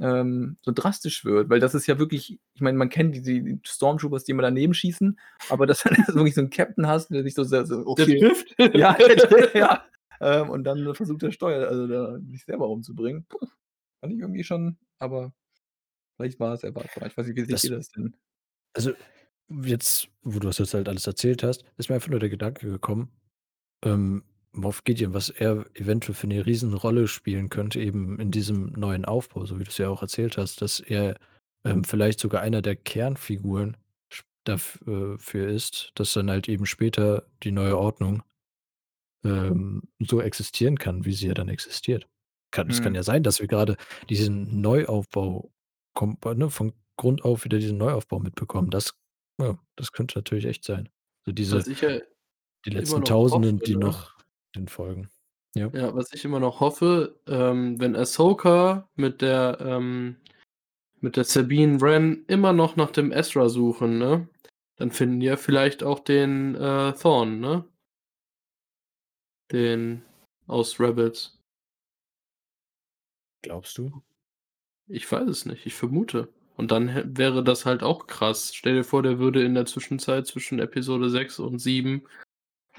S3: ähm, so drastisch wird, weil das ist ja wirklich ich meine, man kennt die die Stormtroopers, die immer daneben schießen, aber dass du wirklich so 'n Captain hast, der sich so sehr so
S2: Der
S3: okay.
S2: trifft?
S3: Ja, der trifft, ja. Ähm, und dann versucht er Steuer also, da sich selber umzubringen. Puh, fand ich irgendwie schon aber vielleicht war es erwartbar. Ich weiß nicht, wie seht
S1: Das
S3: ihr das denn?
S1: Also, jetzt, wo du das jetzt halt alles erzählt hast, ist mir einfach nur der Gedanke gekommen, ähm, Moff Gideon, was er eventuell für 'ne Riesenrolle spielen könnte eben in diesem neuen Aufbau, so wie du's ja auch erzählt hast, dass er, ähm, vielleicht sogar einer der Kernfiguren sch daf äh, ist, dass dann halt eben später die neue Ordnung ähm, so existieren kann, wie sie ja dann existiert. Kann es kann
S3: Mhm.
S1: ja sein, dass wir grade diesen Neuaufbau kom ne, von Grund auf wieder diesen Neuaufbau mitbekommen. Das ja, das könnte natürlich echt sein. So diese
S2: Was ich ja
S1: die
S2: immer
S1: letzten
S2: noch hoffe,
S1: Tausenden, die
S2: ne?
S1: noch den folgen. Ja.
S2: Ja, was ich immer noch hoffe, ähm, wenn Ahsoka mit der, ähm mit der Sabine Wren immer noch nach dem Ezra suchen, ne, dann finden die ja vielleicht auch den, äh, Thrawn, ne? Den aus Rebels.
S1: Glaubst du?
S2: Ich weiß es nicht, ich vermute. Und dann wäre das halt auch krass. Stell dir vor, der würde in der Zwischenzeit zwischen Episode 6 und 7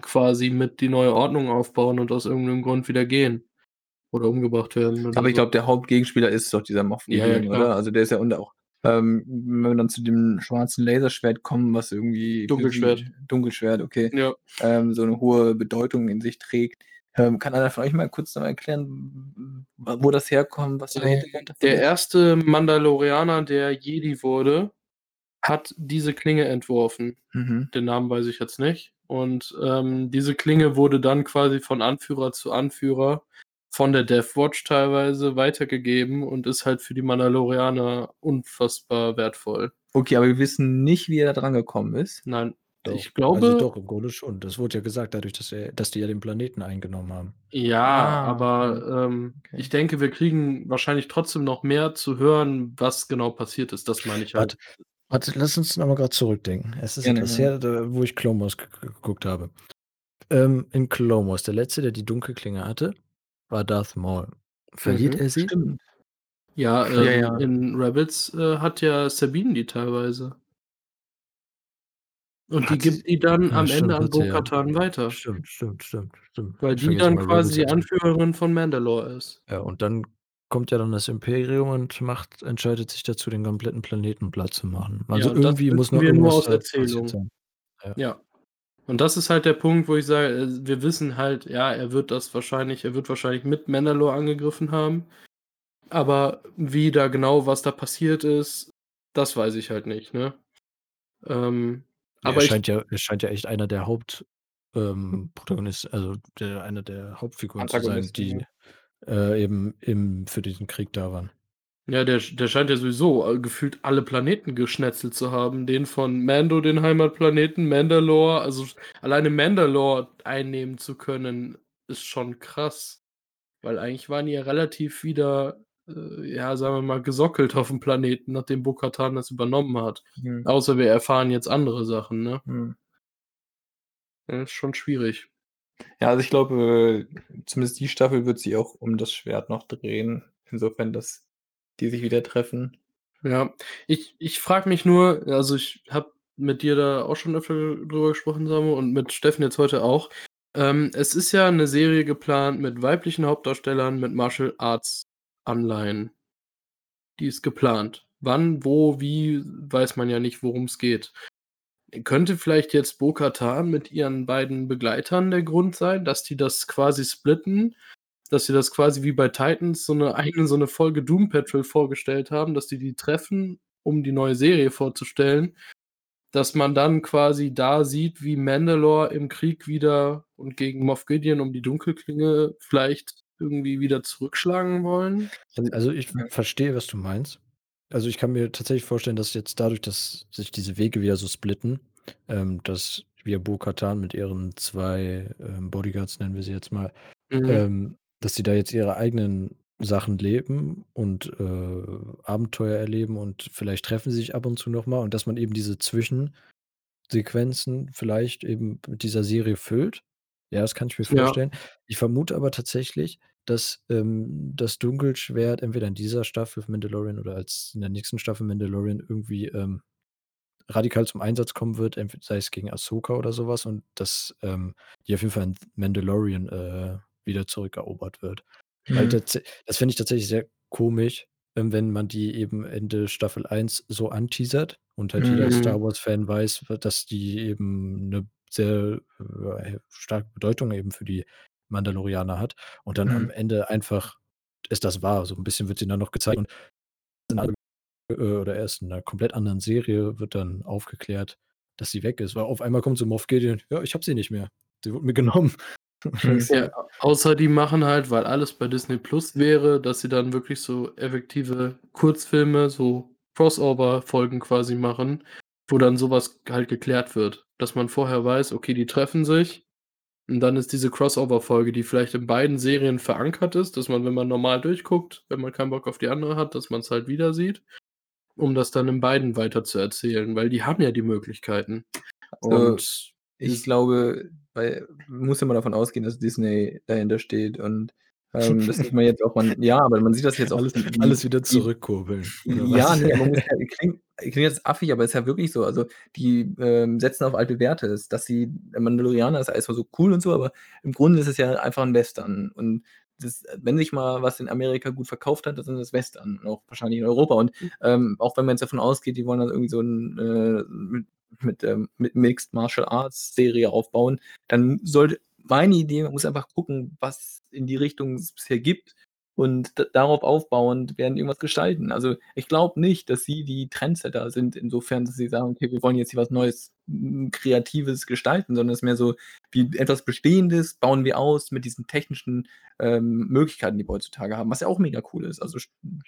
S2: quasi mit die neue Ordnung aufbauen und aus irgend 'nem Grund wieder gehen oder umgebracht werden oder
S3: Aber ich
S2: so.
S3: glaube, der Hauptgegenspieler ist doch dieser Moff
S2: Ja, ja,
S3: oder? Also, der ist ja und auch, ähm, wenn wir dann zu dem schwarzen Laserschwert kommen, was irgendwie
S2: Dunkelschwert.
S3: Dunkelschwert, okay,
S2: Ja.
S3: ähm, so 'ne hohe Bedeutung in sich trägt. Ähm, kann einer von euch mal kurz erklären, wo das herkommt, was der
S2: Äh,
S3: Hintergrund davon
S2: der
S3: ist?
S2: erste Mandalorianer, der Jedi wurde, hat diese Klinge entworfen.
S3: Mhm.
S2: Den Namen weiß ich jetzt nicht. Und, ähm, diese Klinge wurde dann quasi von Anführer zu Anführer von der Death Watch teilweise weitergegeben und ist halt für die Mandalorianer unfassbar wertvoll.
S3: Okay, aber wir wissen nicht, wie er da dran gekommen ist?
S2: Nein,
S1: Doch.
S2: ich
S1: Also,
S2: glaube
S1: doch, im Grunde schon. Das wurde ja gesagt, dadurch, dass er dass die ja den Planeten eingenommen haben.
S2: Ja,
S3: Ah,
S2: aber, ähm,
S3: okay.
S2: ich denke, wir kriegen wahrscheinlich trotzdem noch mehr zu hören, was genau passiert ist. Das meine ich halt.
S1: Warte warte, lass uns noch mal grad zurückdenken. Es ist etwas
S3: gerne.
S1: her, wo ich Clone Wars geguckt habe. Ähm, in Clone Wars, der Letzte, der die Dunkelklinge hatte, war Darth Maul. Verliert
S2: Mhm.
S1: er sie?
S3: Stimmt.
S2: Ja,
S3: Ja,
S2: ähm,
S3: ja.
S2: in Rebels, äh, hat ja Sabine die teilweise. Und die gibt die dann
S1: ja,
S2: am Ende
S1: stimmt,
S2: an
S1: hat sie ja.
S2: Weiter.
S1: Stimmt, stimmt, stimmt, stimmt.
S2: Weil
S1: Ich
S2: die
S1: vergesse
S2: dann
S1: immer
S2: quasi die. Anführerin von Mandalore ist.
S1: Ja, und dann kommt ja dann das Imperium und macht entscheidet sich dazu, den kompletten Planeten platt zu machen. Also,
S2: Ja, das
S1: irgendwie muss
S2: wissen
S1: noch
S2: wir nur
S1: irgendwas
S2: aus
S1: da passiert
S2: Erzählung.
S1: sein. Ja.
S2: Ja. Und das ist halt der Punkt, wo ich sage, äh, wir wissen halt, ja, er wird das wahrscheinlich er wird wahrscheinlich mit Mandalore angegriffen haben. Aber wie da genau was da passiert ist, das weiß ich halt nicht, ne? Ähm,
S1: Ja, er
S2: aber ich
S1: scheint ja er scheint ja echt einer der Haupt ähm, also, der einer der Hauptfiguren zu sein, die äh, eben im für diesen Krieg da waren.
S2: Ja, der der scheint ja sowieso, äh, gefühlt alle Planeten geschnetzelt zu haben. Den von Mando, den Heimatplaneten, Mandalore. Also, alleine Mandalore einnehmen zu können, ist schon krass. Weil eigentlich waren die ja relativ wieder, ja, sagen wir mal, gesockelt auf dem Planeten, nachdem Bo-Katan das übernommen hat.
S3: Mhm.
S2: Außer wir erfahren jetzt andere Sachen, ne?
S3: Mhm.
S2: Ja, ist schon schwierig.
S3: Ja, also ich glaube, zumindest die Staffel wird sich auch um das Schwert noch drehen. Insofern, dass die sich wieder treffen.
S2: Ja, ich ich frage mich nur also, ich habe mit dir da auch schon öfter drüber gesprochen, Samu, und mit Steffen jetzt heute auch. Ähm, es ist ja 'ne Serie geplant mit weiblichen Hauptdarstellern mit Martial Arts Anleihen. Die ist geplant. Wann, wo, wie, weiß man ja nicht, worum's geht. Könnte vielleicht jetzt Bo-Katan mit ihren beiden Begleitern der Grund sein, dass die das quasi splitten? Dass sie das quasi wie bei Titans so 'ne eigene so 'ne Folge Doom Patrol vorgestellt haben, dass die die treffen, um die neue Serie vorzustellen, dass man dann quasi da sieht, wie Mandalore im Krieg wieder und gegen Moff Gideon um die Dunkelklinge vielleicht irgendwie wieder zurückschlagen wollen?
S1: Also also, ich
S3: Ja.
S1: verstehe, was du meinst. Also, ich kann mir tatsächlich vorstellen, dass jetzt dadurch, dass sich diese Wege wieder so splitten, ähm, dass wir Bo-Katan mit ihren 2, ähm, Bodyguards, nennen wir sie jetzt mal,
S2: Mhm.
S1: ähm dass sie da jetzt ihre eigenen Sachen leben und, äh, Abenteuer erleben und vielleicht treffen sie sich ab und zu noch mal und dass man eben diese Zwischensequenzen vielleicht eben mit dieser Serie füllt. Ja, das kann ich mir
S2: Ja.
S1: vorstellen. Ich vermute aber tatsächlich, dass, ähm, das Dunkelschwert entweder in dieser Staffel Mandalorian oder als in der nächsten Staffel Mandalorian irgendwie, ähm, radikal zum Einsatz kommen wird, sei es gegen Ahsoka oder so was und dass, ähm, die auf jeden Fall in Mandalorian, äh, wieder zurückerobert wird.
S3: Mhm.
S1: tats das fände ich tatsächlich sehr komisch, ähm, wenn man die eben Ende Staffel 1 so anteasert und halt jeder
S2: Mhm.
S1: Star Wars-Fan weiß, dass die eben 'ne sehr, äh, starke Bedeutung eben für die Mandalorianer hat und dann am
S3: Mhm.
S1: Ende einfach ist das war. So 'n bisschen wird ihnen dann noch gezeigt und äh, oder erst in 'ner komplett anderen Serie wird dann aufgeklärt, dass sie weg ist, weil auf einmal kommt so Moff Gideon: „Ja, ich habe sie nicht mehr. Sie wurde mir genommen.“
S3: Mhm.
S1: Weißt
S2: Ja, außer die machen halt, weil alles bei Disney Plus wäre, dass sie dann wirklich so effektive Kurzfilme, so Crossover-Folgen quasi machen, wo dann so was halt geklärt wird. Dass man vorher weiß, okay, die treffen sich und dann ist diese Crossover-Folge, die vielleicht in beiden Serien verankert ist, dass man, wenn man normal durchguckt, wenn man keinen Bock auf die andere hat, dass man's halt wieder sieht, um das dann in beiden weiterzuerzählen, weil die haben ja die Möglichkeiten.
S3: Also,
S2: Und
S3: ich
S2: es
S3: glaube, weil muss immer davon ausgehen, dass Disney dahinter steht und, ähm, das sieht man jetzt auch man ja, aber man sieht das jetzt auch,
S1: Alles alles wieder
S3: wie
S1: zurückkurbeln,
S3: ja,
S1: was?
S3: ne, man muss ja klingt klingt jetzt affig, aber ist ja wirklich so. Also, die, ähm, setzen auf alte Werte, dass sie Mandalorianer ist alles so cool und so, aber im Grunde ist es ja einfach 'n Western und das wenn sich mal was in Amerika gut verkauft hat, dann sind das Western, auch wahrscheinlich in Europa und, ähm, auch wenn man jetzt davon ausgeht, die wollen dann irgendwie so 'n, äh, mit mit, ähm mit Mixed Martial Arts Serie aufbauen, dann sollte meine Idee man muss einfach gucken, was in die Richtung es bisher gibt und darauf aufbauend werden irgendwas gestalten. Also, ich glaube nicht, dass sie die Trendsetter sind insofern, dass sie sagen: „Okay, wir wollen jetzt hier was Neues, Kreatives gestalten“, sondern es ist mehr so wie etwas Bestehendes bauen wir aus mit diesen technischen, ähm, Möglichkeiten, die wir heutzutage haben, was ja auch mega cool ist. Also,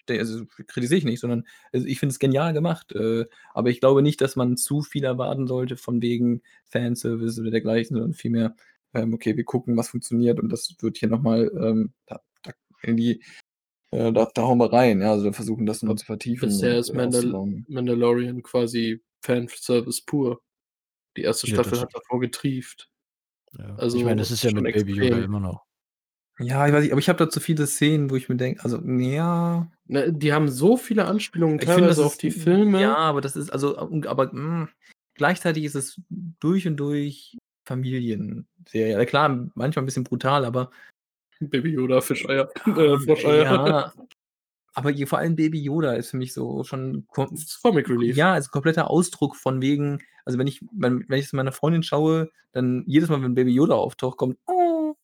S3: also, kritisiere ich nicht, sondern also, ich finde es genial gemacht, äh, aber ich glaube nicht, dass man zu viel erwarten sollte von wegen Fanservice oder dergleichen, sondern vielmehr, ähm: „Okay, wir gucken, was funktioniert und das wird hier noch mal, ähm, da da irgendwie äh, da da hauen wir rein“, ja, also, versuchen das noch zu vertiefen
S2: bisher ist Mandal. Mandalorian quasi Fanservice pur. Die 1.
S1: Ja,
S2: Staffel
S1: das
S2: hat davor getrieft.
S1: Ja. Ich meine, das
S2: Also,
S1: ist ja mit Baby Yoda immer noch.
S3: Ja, ich weiß nicht, aber ich habe da zu viele Szenen, wo ich mir denke also, ja
S2: Ne, die haben so viele Anspielungen
S3: Ich finde, das
S2: teilweise auf
S3: ist
S2: die
S3: ja,
S2: Filme.
S3: aber das ist also, aber, hm, gleichzeitig ist es durch und durch Familienserie. Ja klar, manchmal 'n bisschen brutal, aber
S2: Baby Yoda, Fischeier,
S3: ja,
S2: äh, Froscheier.
S3: ja, aber vor allem Baby Yoda ist für mich so schon
S2: Comic Relief.
S3: ja, ist kompletter Ausdruck von wegen also, wenn ich wenn wenn ich es meiner Freundin schaue, dann jedes Mal, wenn Baby Yoda auftaucht, kommt: „Oh.“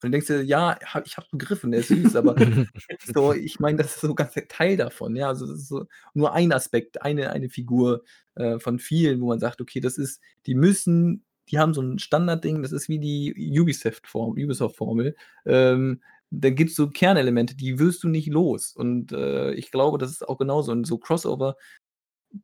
S3: Dann denkst du dir: „Ja, ha ich habe begriffen, der ist süß“, aber so, ich meine, das ist so ganz der Teil davon, ja. Also, das ist so nur ein Aspekt, eine eine Figur, äh, von vielen, wo man sagt: „Okay, das ist die müssen die haben so 'n Standardding, das ist wie die Ubisoft Form Ubisoft-Formel. Ähm, da gibt's so Kernelemente, die wirst du nicht los. Und, äh, ich glaube, das ist auch genauso. Und so Crossover,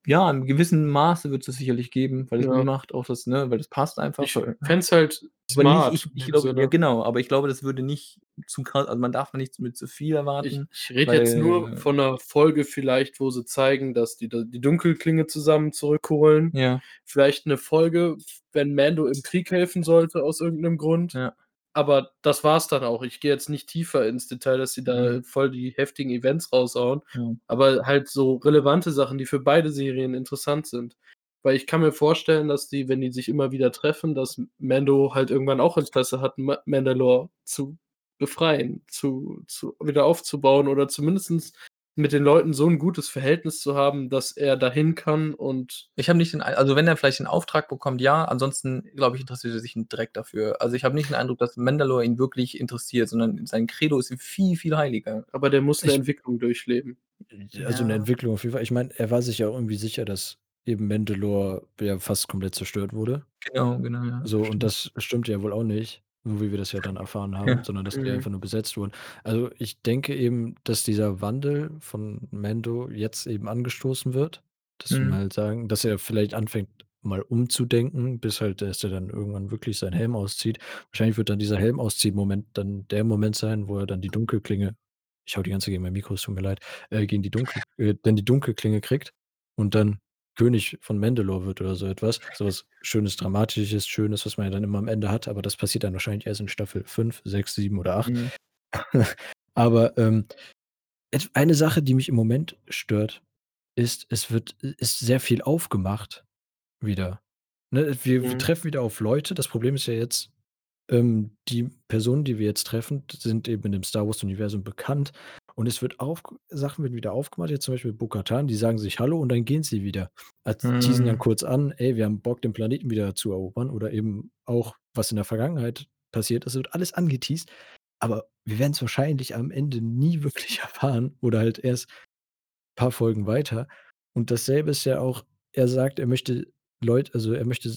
S3: ja, in gewissem Maße wird's das sicherlich geben, weil es
S2: Ja.
S3: Macht auch das ne, weil das passt einfach.
S2: Ich fände es halt smart
S3: nicht ich ich
S2: dem
S3: glaube ja genau, aber ich glaube, das würde nicht zu krass also, man darf da nicht mit zu viel
S2: Ich
S3: erwarten,
S2: ich rede jetzt nur von 'ner Folge vielleicht, wo sie zeigen, dass die die Dunkelklinge zusammen zurückholen.
S3: Ja.
S2: Vielleicht 'ne Folge, wenn Mando im Krieg helfen sollte aus irgend 'nem Grund.
S3: Ja.
S2: Aber das war's dann auch. Ich gehe jetzt nicht tiefer ins Detail, dass sie da
S3: Mhm.
S2: voll die heftigen Events raushauen,
S3: Ja.
S2: aber halt so relevante Sachen, die für beide Serien interessant sind. Weil ich kann mir vorstellen, dass die, wenn die sich immer wieder treffen, dass Mando halt irgendwann auch Interesse hat, Ma Mandalore zu befreien, zu zu wieder aufzubauen oder zumindestens mit den Leuten so 'n gutes Verhältnis zu haben, dass er dahin kann und
S3: Ich habe nicht den also, wenn er vielleicht den Auftrag bekommt, ja, ansonsten, glaube ich, interessiert er sich Dreck dafür. Also, ich habe nicht den Eindruck, dass Mandalore ihn wirklich interessiert, sondern sein Credo ist ihm viel, viel heiliger.
S2: Aber der muss 'ne
S1: Ich
S2: Entwicklung durchleben.
S1: Also
S3: Ja.
S1: Entwicklung auf jeden Fall. Ich meine, er war sich ja irgendwie sicher, dass eben Mandalore ja fast komplett zerstört wurde.
S3: Genau, genau, ja,
S1: So, und das stimmt ja wohl auch nicht, so wie wir das ja dann erfahren haben,
S3: Ja.
S1: sondern dass die
S2: Mhm.
S1: einfach nur besetzt wurden. Also, ich denke eben, dass dieser Wandel von Mando jetzt eben angestoßen wird, dass wir
S3: Mhm.
S1: mal sagen, dass er vielleicht anfängt, mal umzudenken, bis halt dass er dann irgendwann wirklich seinen Helm auszieht. Wahrscheinlich wird dann dieser Helm-Ausziehen-Moment dann der Moment sein, wo er dann die Dunkelklinge ich haue die ganze Zeit gegen mein Mikro, es tut mir leid, äh, gegen die Dunkel äh, dann die Dunkelklinge kriegt und dann König von Mandalore wird oder so etwas. So was Schönes, Dramatisches, Schönes, was man ja dann immer am Ende hat, aber das passiert dann wahrscheinlich erst in Staffel 5, 6, 7 oder 8.
S3: Mhm.
S1: Aber, ähm, eine Sache, die mich im Moment stört, ist, es wird ist sehr viel aufgemacht wieder. Ne, wir wir
S2: Mhm.
S1: treffen wieder auf Leute. Das Problem ist ja jetzt, ähm, die Personen, die wir jetzt treffen, sind eben in dem Star-Wars-Universum bekannt und es wird aufg Sachen werden wieder aufgemacht, jetzt zum Beispiel Bo-Katan, die sagen sich „Hallo“ und dann gehen sie wieder. Als teasen dann
S3: Mhm.
S1: kurz an: „Ey, wir haben Bock, den Planeten wieder zu erobern“ oder eben auch, was in der Vergangenheit passiert ist, wird alles angeteast, aber wir werden's wahrscheinlich am Ende nie wirklich erfahren oder halt erst paar Folgen weiter. Und dasselbe ist ja auch er sagt, er möchte Leut also, er möchte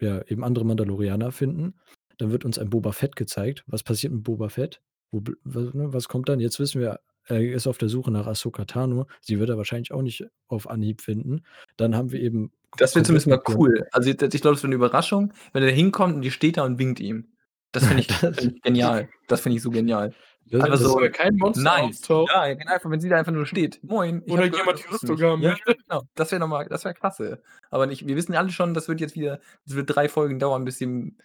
S1: ja, eben andere Mandalorianer finden. Dann wird uns ein Boba Fett gezeigt. Was passiert mit Boba Fett? Wo bl w ne, was kommt dann? Jetzt wissen wir, er ist auf der Suche nach Ahsoka Tano. Sie wird er wahrscheinlich auch nicht auf Anhieb finden. Dann haben wir eben
S3: Das wäre zumindest mal cool. Also, ich glaube, das wäre 'ne Überraschung, wenn er da hinkommt und die steht da und winkt ihm. Das finde ich genial. Das finde ich so genial.
S1: Das das
S3: so
S2: kein Monster
S3: nice. Ja, einfach, wenn sie da einfach nur steht: „Moin, ich
S2: Oder jemand die Rüstung
S3: mich.“
S2: haben
S3: Ja, genau. Das wäre noch mal das wäre klasse. Aber nicht wir wissen alle schon, das wird jetzt wieder das wird 3 Folgen dauern, bis ihm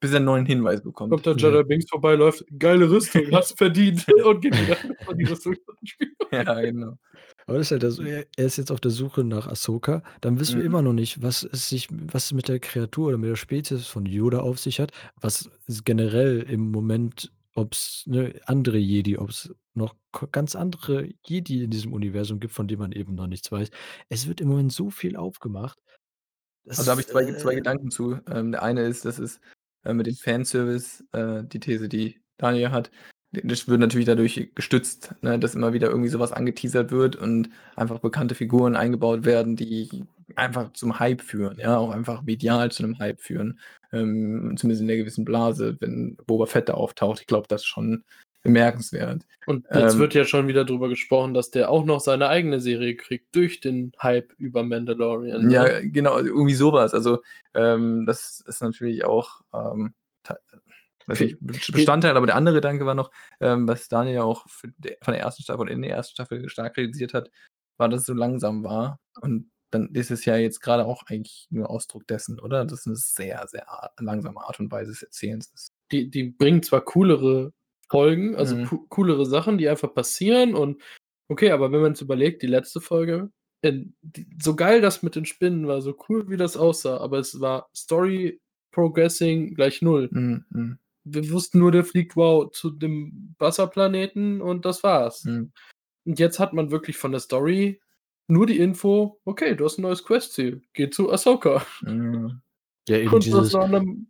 S3: bis er 'n neuen Hinweis bekommt.
S2: Kommt da
S1: Ja.
S2: Jar Jar Binks vorbei, läuft: „Geile Rüstung, hast du verdient“ und geht wieder und die Rüstung
S3: Ja, genau.
S1: Aber das ist halt das er er ist jetzt auf der Suche nach Ahsoka. Dann wissen wir
S3: Mhm.
S1: immer noch nicht, was es sich was es mit der Kreatur oder mit der Spezies von Yoda auf sich hat, was generell im Moment ob's, ne, andere Jedi ob's noch k ganz andere Jedi in diesem Universum gibt, von denen man eben noch nichts weiß. Es wird im Moment so viel aufgemacht.
S3: Also, da habe ich 2 Ge 2
S1: äh
S3: Gedanken zu. Ähm, der eine ist, das ist, äh, mit dem Fanservice, äh, die These, die Daniel hat. Das wird natürlich dadurch gestützt, ne, dass immer wieder irgendwie so was angeteasert wird und einfach bekannte Figuren eingebaut werden, die einfach zum Hype führen, ja, auch einfach medial zu 'nem Hype führen. Ähm, zumindest in 'ner gewissen Blase, wenn Boba Fett da auftaucht. Ich glaube, das ist schon bemerkenswert.
S2: Und jetzt
S3: Ähm
S2: wird ja schon wieder drüber gesprochen, dass der auch noch seine eigene Serie kriegt durch den Hype über Mandalorian, ne?
S3: Ja, genau, irgendwie so was. Also, ähm, das ist natürlich auch, ähm,
S2: fe
S3: Bestandteil, aber der andere Gedanke war noch, ähm, was Daniel ja auch de von der 1. Staffel oder in der 1. Staffel stark kritisiert hat, war, dass es so langsam war. Und dann ist es ja jetzt grade auch eigentlich nur Ausdruck dessen, oder? Dass 'ne sehr, sehr a langsame Art und Weise des Erzählens ist.
S2: Die die bringen zwar coolere Folgen, also
S3: Mhm.
S2: coo coolere Sachen, die einfach passieren und okay, aber wenn man jetzt überlegt, die letzte Folge, in d so geil das mit den Spinnen war, so cool wie das aussah, aber es war Story progressing gleich 0.
S3: Mhm, mhm.
S2: Wir wussten nur, der fliegt, wow, zu dem Wasserplaneten und das war's.
S3: Mhm.
S2: Und jetzt hat man wirklich von der Story nur die Info: „Okay, du hast 'n neues Questziel. Geh zu Ahsoka.“
S3: Mhm.
S1: Ja, eben
S2: Und
S1: dieses
S2: war 'nem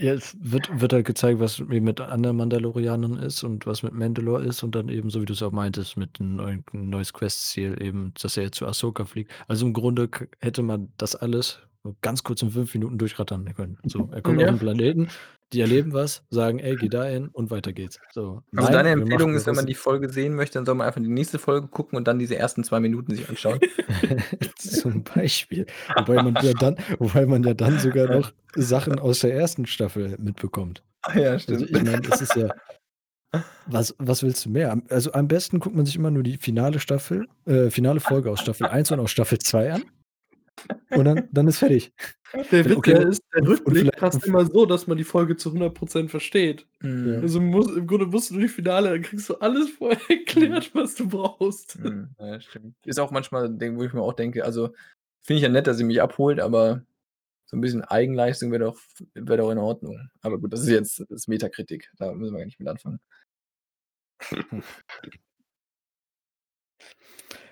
S1: Ja, es wird wird halt gezeigt, was mit anderen Mandalorianern ist und was mit Mandalore ist und dann eben, so wie du's auch meintest, mit 'n neuen neues Questziel eben, dass er jetzt zu Ahsoka fliegt. Also, im Grunde hätte man das alles ganz kurz in 5 Minuten durchrattern können. So, er kommt
S2: Hm,
S1: auf
S2: ja.
S1: 'n Planeten, die erleben was, sagen: „Ey, geh dahin“ und weiter geht's. So,
S3: Also,
S1: nein,
S3: deine Empfehlung ist, wenn man die Folge sehen möchte, dann soll man einfach die nächste Folge gucken und dann diese ersten 2 Minuten sich anschauen?
S1: Zum Beispiel. Wobei man ja dann wobei man ja dann sogar noch Sachen aus der 1. Staffel mitbekommt.
S3: Ah ja,
S1: Also,
S3: stimmt.
S1: ich meine, es ist ja was was willst du mehr? Also, am besten guckt man sich immer nur die finale Staffel äh, finale Folge aus Staffel 1 und aus Staffel 2 an. Und dann dann ist fertig.
S2: Der Witz
S1: okay,
S2: ja ist, der Rückblick passt immer so, dass man die Folge zu 100 % versteht.
S3: Mhm.
S2: Also, muss im Grunde musst du die Finale dann kriegst du alles vorher erklärt, was du brauchst.
S3: Mhm. Ja, stimmt. Ist auch manchmal wo ich mir auch denke also, finde ich ja nett, dass sie mich abholt, aber so 'n bisschen Eigenleistung wäre doch wäre doch in Ordnung. Aber gut, das ist jetzt das ist Metakritik. Da müssen wir ja nicht mit anfangen.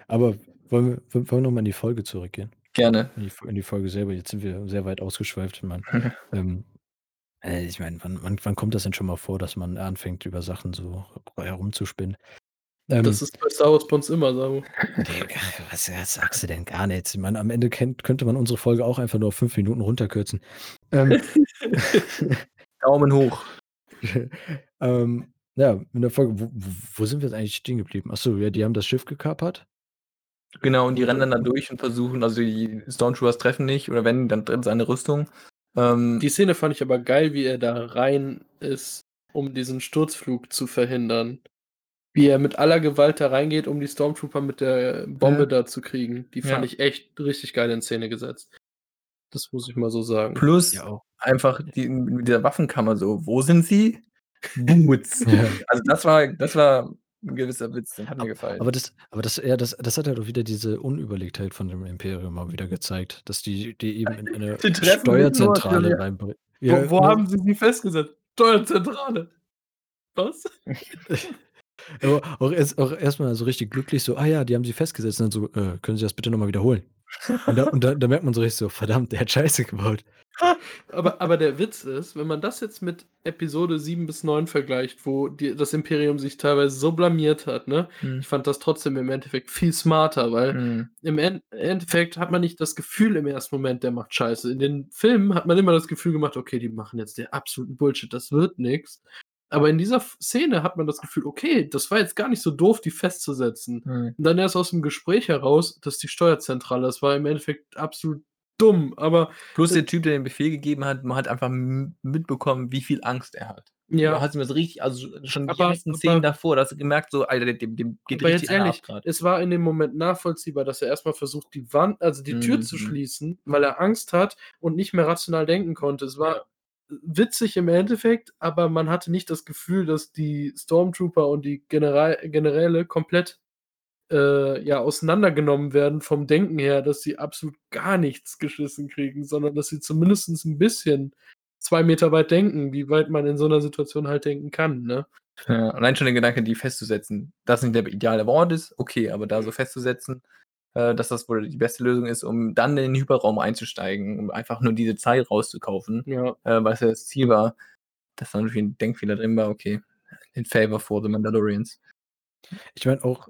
S1: Aber wollen wir wollen wir noch mal in die Folge zurückgehen?
S3: Gerne.
S1: In die in die Folge selber. Jetzt sind wir sehr weit ausgeschweift. Ich meine, ähm, äh, ich meine, wann wann wann kommt das denn schon mal vor, dass man anfängt, über Sachen so herumzuspinnen? Ähm
S2: Das ist bei Star Wars uns immer so.
S1: Digga, was was sagst du denn gar nichts? Ich meine, am Ende kennt könnte man unsere Folge auch einfach nur auf 5 Minuten runterkürzen. Ähm
S3: Daumen hoch.
S1: ähm, ja, in der Folge, wo wo sind wir jetzt eigentlich stehen geblieben? Ach so, ja, die haben das Schiff gekapert.
S3: Genau, und die rennen dann da
S1: Und
S3: durch und versuchen also, die Stormtroopers treffen nicht oder wenn, dann drin seine Rüstung. Ähm
S2: Die Szene fand ich aber geil, wie er da rein ist, um diesen Sturzflug zu verhindern. Wie er mit aller Gewalt da reingeht, um die Stormtrooper mit der Bombe
S3: Ja.
S2: da zu kriegen. Die fand
S3: Ja.
S2: ich echt richtig geil in Szene gesetzt. Das muss ich mal so sagen.
S3: Plus
S1: Ja, auch.
S3: einfach die mit dieser Waffenkammer so: „Wo sind sie? Boots.“
S1: Ja.
S3: Also, das war das war 'n gewisser Witz, den hat mir gefallen.
S1: aber das aber das ja, das das hat halt auch wieder diese Unüberlegtheit von dem Imperium mal wieder gezeigt, dass die die eben in eine
S2: Die treffen Ort, ja,
S1: Steuerzentrale
S2: ja. Wo wo
S1: ne?
S2: haben sie sie festgesetzt? Steuerzentrale. Was?
S1: Aber auch erst auch erst mal so richtig glücklich so: „Ah ja, die haben sie festgesetzt.“ Und dann so: „Äh, können Sie das bitte noch mal wiederholen?“ Und da und da da merkt man so richtig so: „Verdammt, der hat Scheiße gebaut.“
S2: Aber aber der Witz ist, wenn man das jetzt mit Episode 7 bis 9 vergleicht, wo die das Imperium sich teilweise so blamiert hat, ne?
S3: Mhm.
S2: Ich fand das trotzdem im Endeffekt viel smarter, weil
S3: Mhm.
S2: im En Endeffekt hat man nicht das Gefühl im ersten Moment, der macht Scheiße. In den Filmen hat man immer das Gefühl gemacht: „Okay, die machen jetzt den absoluten Bullshit, das wird nix.“ Aber in dieser Szene hat man das Gefühl: „Okay, das war jetzt gar nicht so doof, die festzusetzen.“
S3: Mhm.
S2: Und dann erst aus'm Gespräch heraus, das ist die Steuerzentrale. Das war im Endeffekt absolut dumm, aber
S3: Plus der Typ, der den Befehl gegeben hat, man hat einfach mitbekommen, wie viel Angst er hat.
S2: Ja.
S3: Du hast ihm das richtig also, schon die
S2: Aber
S3: ersten Szenen davor, da hast du gemerkt, so: „Alter, dem dem geht
S2: aber
S3: richtig
S2: jetzt ehrlich,
S3: grad.“
S2: es war in dem Moment nachvollziehbar, dass er erst mal versucht, die Wand also, die Tür zu
S3: Mhm.
S2: schließen, weil er Angst hat und nicht mehr rational denken konnte. Es war
S3: Ja.
S2: Witzig im Endeffekt, aber man hatte nicht das Gefühl, dass die Stormtrooper und die General Generäle komplett, äh, ja, auseinandergenommen werden vom Denken her, dass sie absolut gar nichts geschissen kriegen, sondern dass sie zumindestens 'n bisschen 2 Meter weit denken, wie weit man in so 'ner Situation halt denken kann, ne?
S3: Ja, allein schon der Gedanke, die festzusetzen, dass nicht der ideale Ort ist, okay, aber da so festzusetzen, äh, dass das wohl die beste Lösung ist, um dann in den Hyperraum einzusteigen, um einfach nur diese Zeit rauszukaufen,
S2: Ja.
S3: äh, was ja das Ziel war, dass da natürlich 'n Denkfehler drin war, okay, in favor for the Mandalorians.
S1: Ich meine auch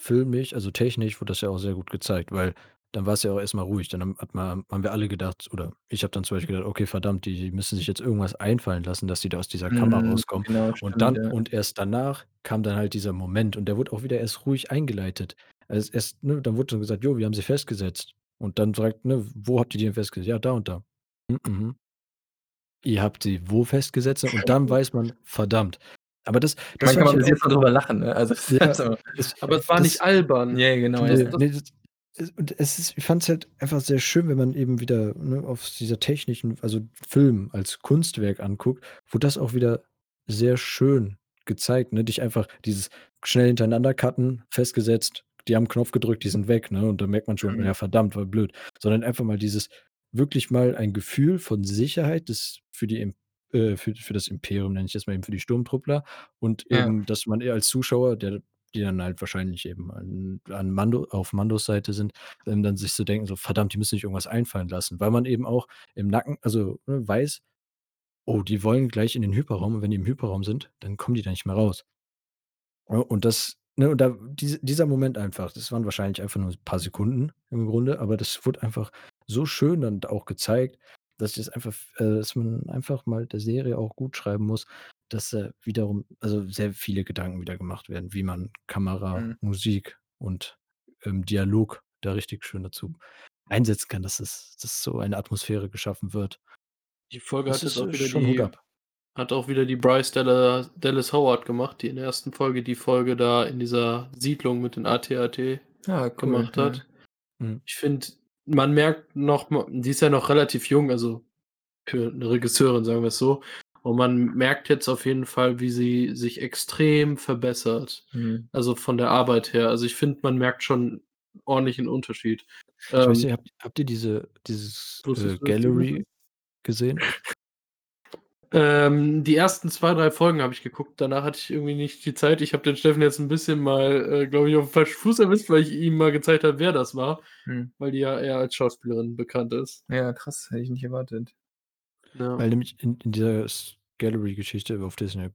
S1: filmisch, also, technisch wurde das ja auch sehr gut gezeigt, weil dann war's ja auch erst mal ruhig. Dann haben hat man haben wir alle gedacht oder ich habe dann zum Beispiel gedacht: „Okay, verdammt, die müssen sich jetzt irgendwas einfallen lassen, dass die da aus dieser Kammer
S3: Mhm,
S1: rauskommen.“
S3: genau,
S1: Und
S3: stimmt,
S1: dann
S3: ja.
S1: und erst danach kam dann halt dieser Moment und der wurde auch wieder erst ruhig eingeleitet. Also, erst ne, dann wurde dann gesagt: „Jo, wir haben sie festgesetzt.“ Und dann sagt ne: „Wo habt ihr die denn festgesetzt?“ „Ja, da und da.“ „Hm, mhm.“ „Ihr habt sie wo festgesetzt?“ Und dann weiß man: „Verdammt.“ Aber das das
S3: Man kann
S1: fand ich
S3: bis jetzt drüber lachen, ne? Also,
S1: Ja,
S3: also
S1: das
S2: Aber es war nicht
S1: das
S2: albern.
S3: Ja, genau,
S2: Das
S3: ja.
S1: Ne,
S2: das
S1: das es und es ist ich fand's halt einfach sehr schön, wenn man eben wieder, ne, auf dieser technischen also, Film als Kunstwerk anguckt, wurde das auch wieder sehr schön gezeigt, ne? Dich einfach dieses schnell hintereinander cutten, festgesetzt, die haben Knopf gedrückt, die sind weg, ne? Und da merkt man schon:
S3: Mhm.
S1: „Ja, verdammt, war blöd.“ Sondern einfach mal dieses wirklich mal ein Gefühl von Sicherheit, das für die äh, für für das Imperium, nenne ich jetzt mal eben, für die Sturmtruppler und
S3: Ja.
S1: eben, dass man eher als Zuschauer, der die dann halt wahrscheinlich eben an an Mando auf Mandos Seite sind, ähm, dann sich so denken, so: „Verdammt, die müssen sich irgendwas einfallen lassen.“ Weil man eben auch im Nacken also, ne, weiß: „Oh, die wollen gleich in den Hyperraum und wenn die im Hyperraum sind, dann kommen die da nicht mehr raus.“ Ja, und das ne, und da diese dieser Moment einfach, das waren wahrscheinlich einfach nur paar Sekunden im Grunde, aber das wurde einfach so schön dann auch gezeigt, dass das einfach äh, dass man einfach mal der Serie auch gut schreiben muss, dass, äh, wiederum also, sehr viele Gedanken wieder gemacht werden, wie man Kamera,
S3: Mhm.
S1: Musik und, ähm, Dialog da richtig schön dazu einsetzen kann, dass es dass so eine Atmosphäre geschaffen wird.
S2: Die Folge
S1: Das
S2: hat jetzt
S1: ist,
S2: auch
S1: äh,
S2: wieder
S1: schon Hut
S2: die
S1: ab.
S2: Hat auch wieder die Bryce Dalla Dallas Howard gemacht, die in der 1. Folge die Folge da in dieser Siedlung mit den AT-AT
S3: Ah, cool,
S2: gemacht
S3: ja.
S2: hat.
S1: Mhm.
S2: Ich finde, man merkt noch die ist ja noch relativ jung, also für 'ne Regisseurin, sagen wir's so. Und man merkt jetzt auf jeden Fall, wie sie sich extrem verbessert,
S3: Mhm.
S2: also, von der Arbeit her. Also, ich finde, man merkt schon ordentlichen Unterschied.
S1: Ich weiß
S2: Ähm
S1: nicht, habt habt ihr diese dieses, äh, Gallery gesehen?
S2: Ähm, die ersten 2, 3 Folgen habe ich geguckt, danach hatte ich irgendwie nicht die Zeit. Ich habe den Steffen jetzt 'n bisschen mal, äh, glaube ich, aufm falschen Fuß erwischt, weil ich ihm mal gezeigt habe, wer das war,
S3: Mhm.
S2: weil die ja eher als Schauspielerin bekannt ist.
S3: Ja, krass, hätte ich nicht erwartet.
S2: Ja.
S1: Weil nämlich in in dieser Gallery-Geschichte auf Disney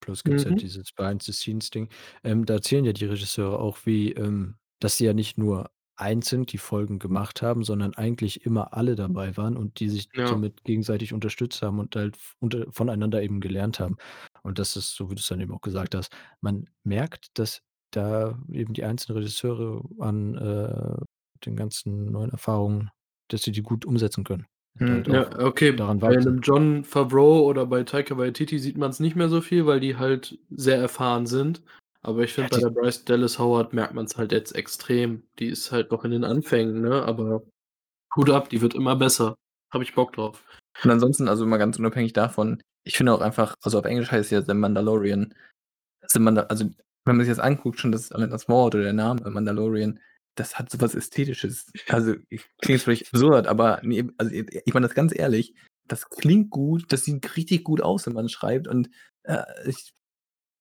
S1: Plus gibt's ja
S2: Mhm.
S1: dieses Behind-the-Scenes-Ding. Ähm, da erzählen ja die Regisseure auch, wie, ähm dass sie ja nicht nur einzeln die Folgen gemacht haben, sondern eigentlich immer alle dabei waren und die sich
S2: Ja.
S1: somit gegenseitig unterstützt haben und halt v unter voneinander eben gelernt haben. Und das ist, so wie du's dann eben auch gesagt hast man merkt, dass da eben die einzelnen Regisseure an, äh, den ganzen neuen Erfahrungen dass sie die gut umsetzen können und
S3: Mhm.
S1: halt
S2: Ja, okay,
S1: daran
S2: bei
S1: wachsen.
S2: 'nem Jon Favreau oder bei Taika Waititi sieht man's nicht mehr so viel, weil die halt sehr erfahren sind. Aber ich
S1: Ja,
S2: finde, bei
S1: die
S2: der Bryce Dallas Howard merkt man's halt jetzt extrem. Die ist halt noch in den Anfängen, ne, aber Hut ab, die wird immer besser. Habe ich Bock drauf.
S3: Und ansonsten, also, mal ganz unabhängig davon, ich finde auch einfach also, auf Englisch heißt es ja „The Mandalorian“. The Manda also, wenn man sich das anguckt, schon das das Wort oder der Name Mandalorian, das hat so was Ästhetisches. Also, ich klingt vielleicht absurd, aber ne, also, ich meine das ganz ehrlich, das klingt gut, das sieht richtig gut aus, wenn man's schreibt und, äh, ich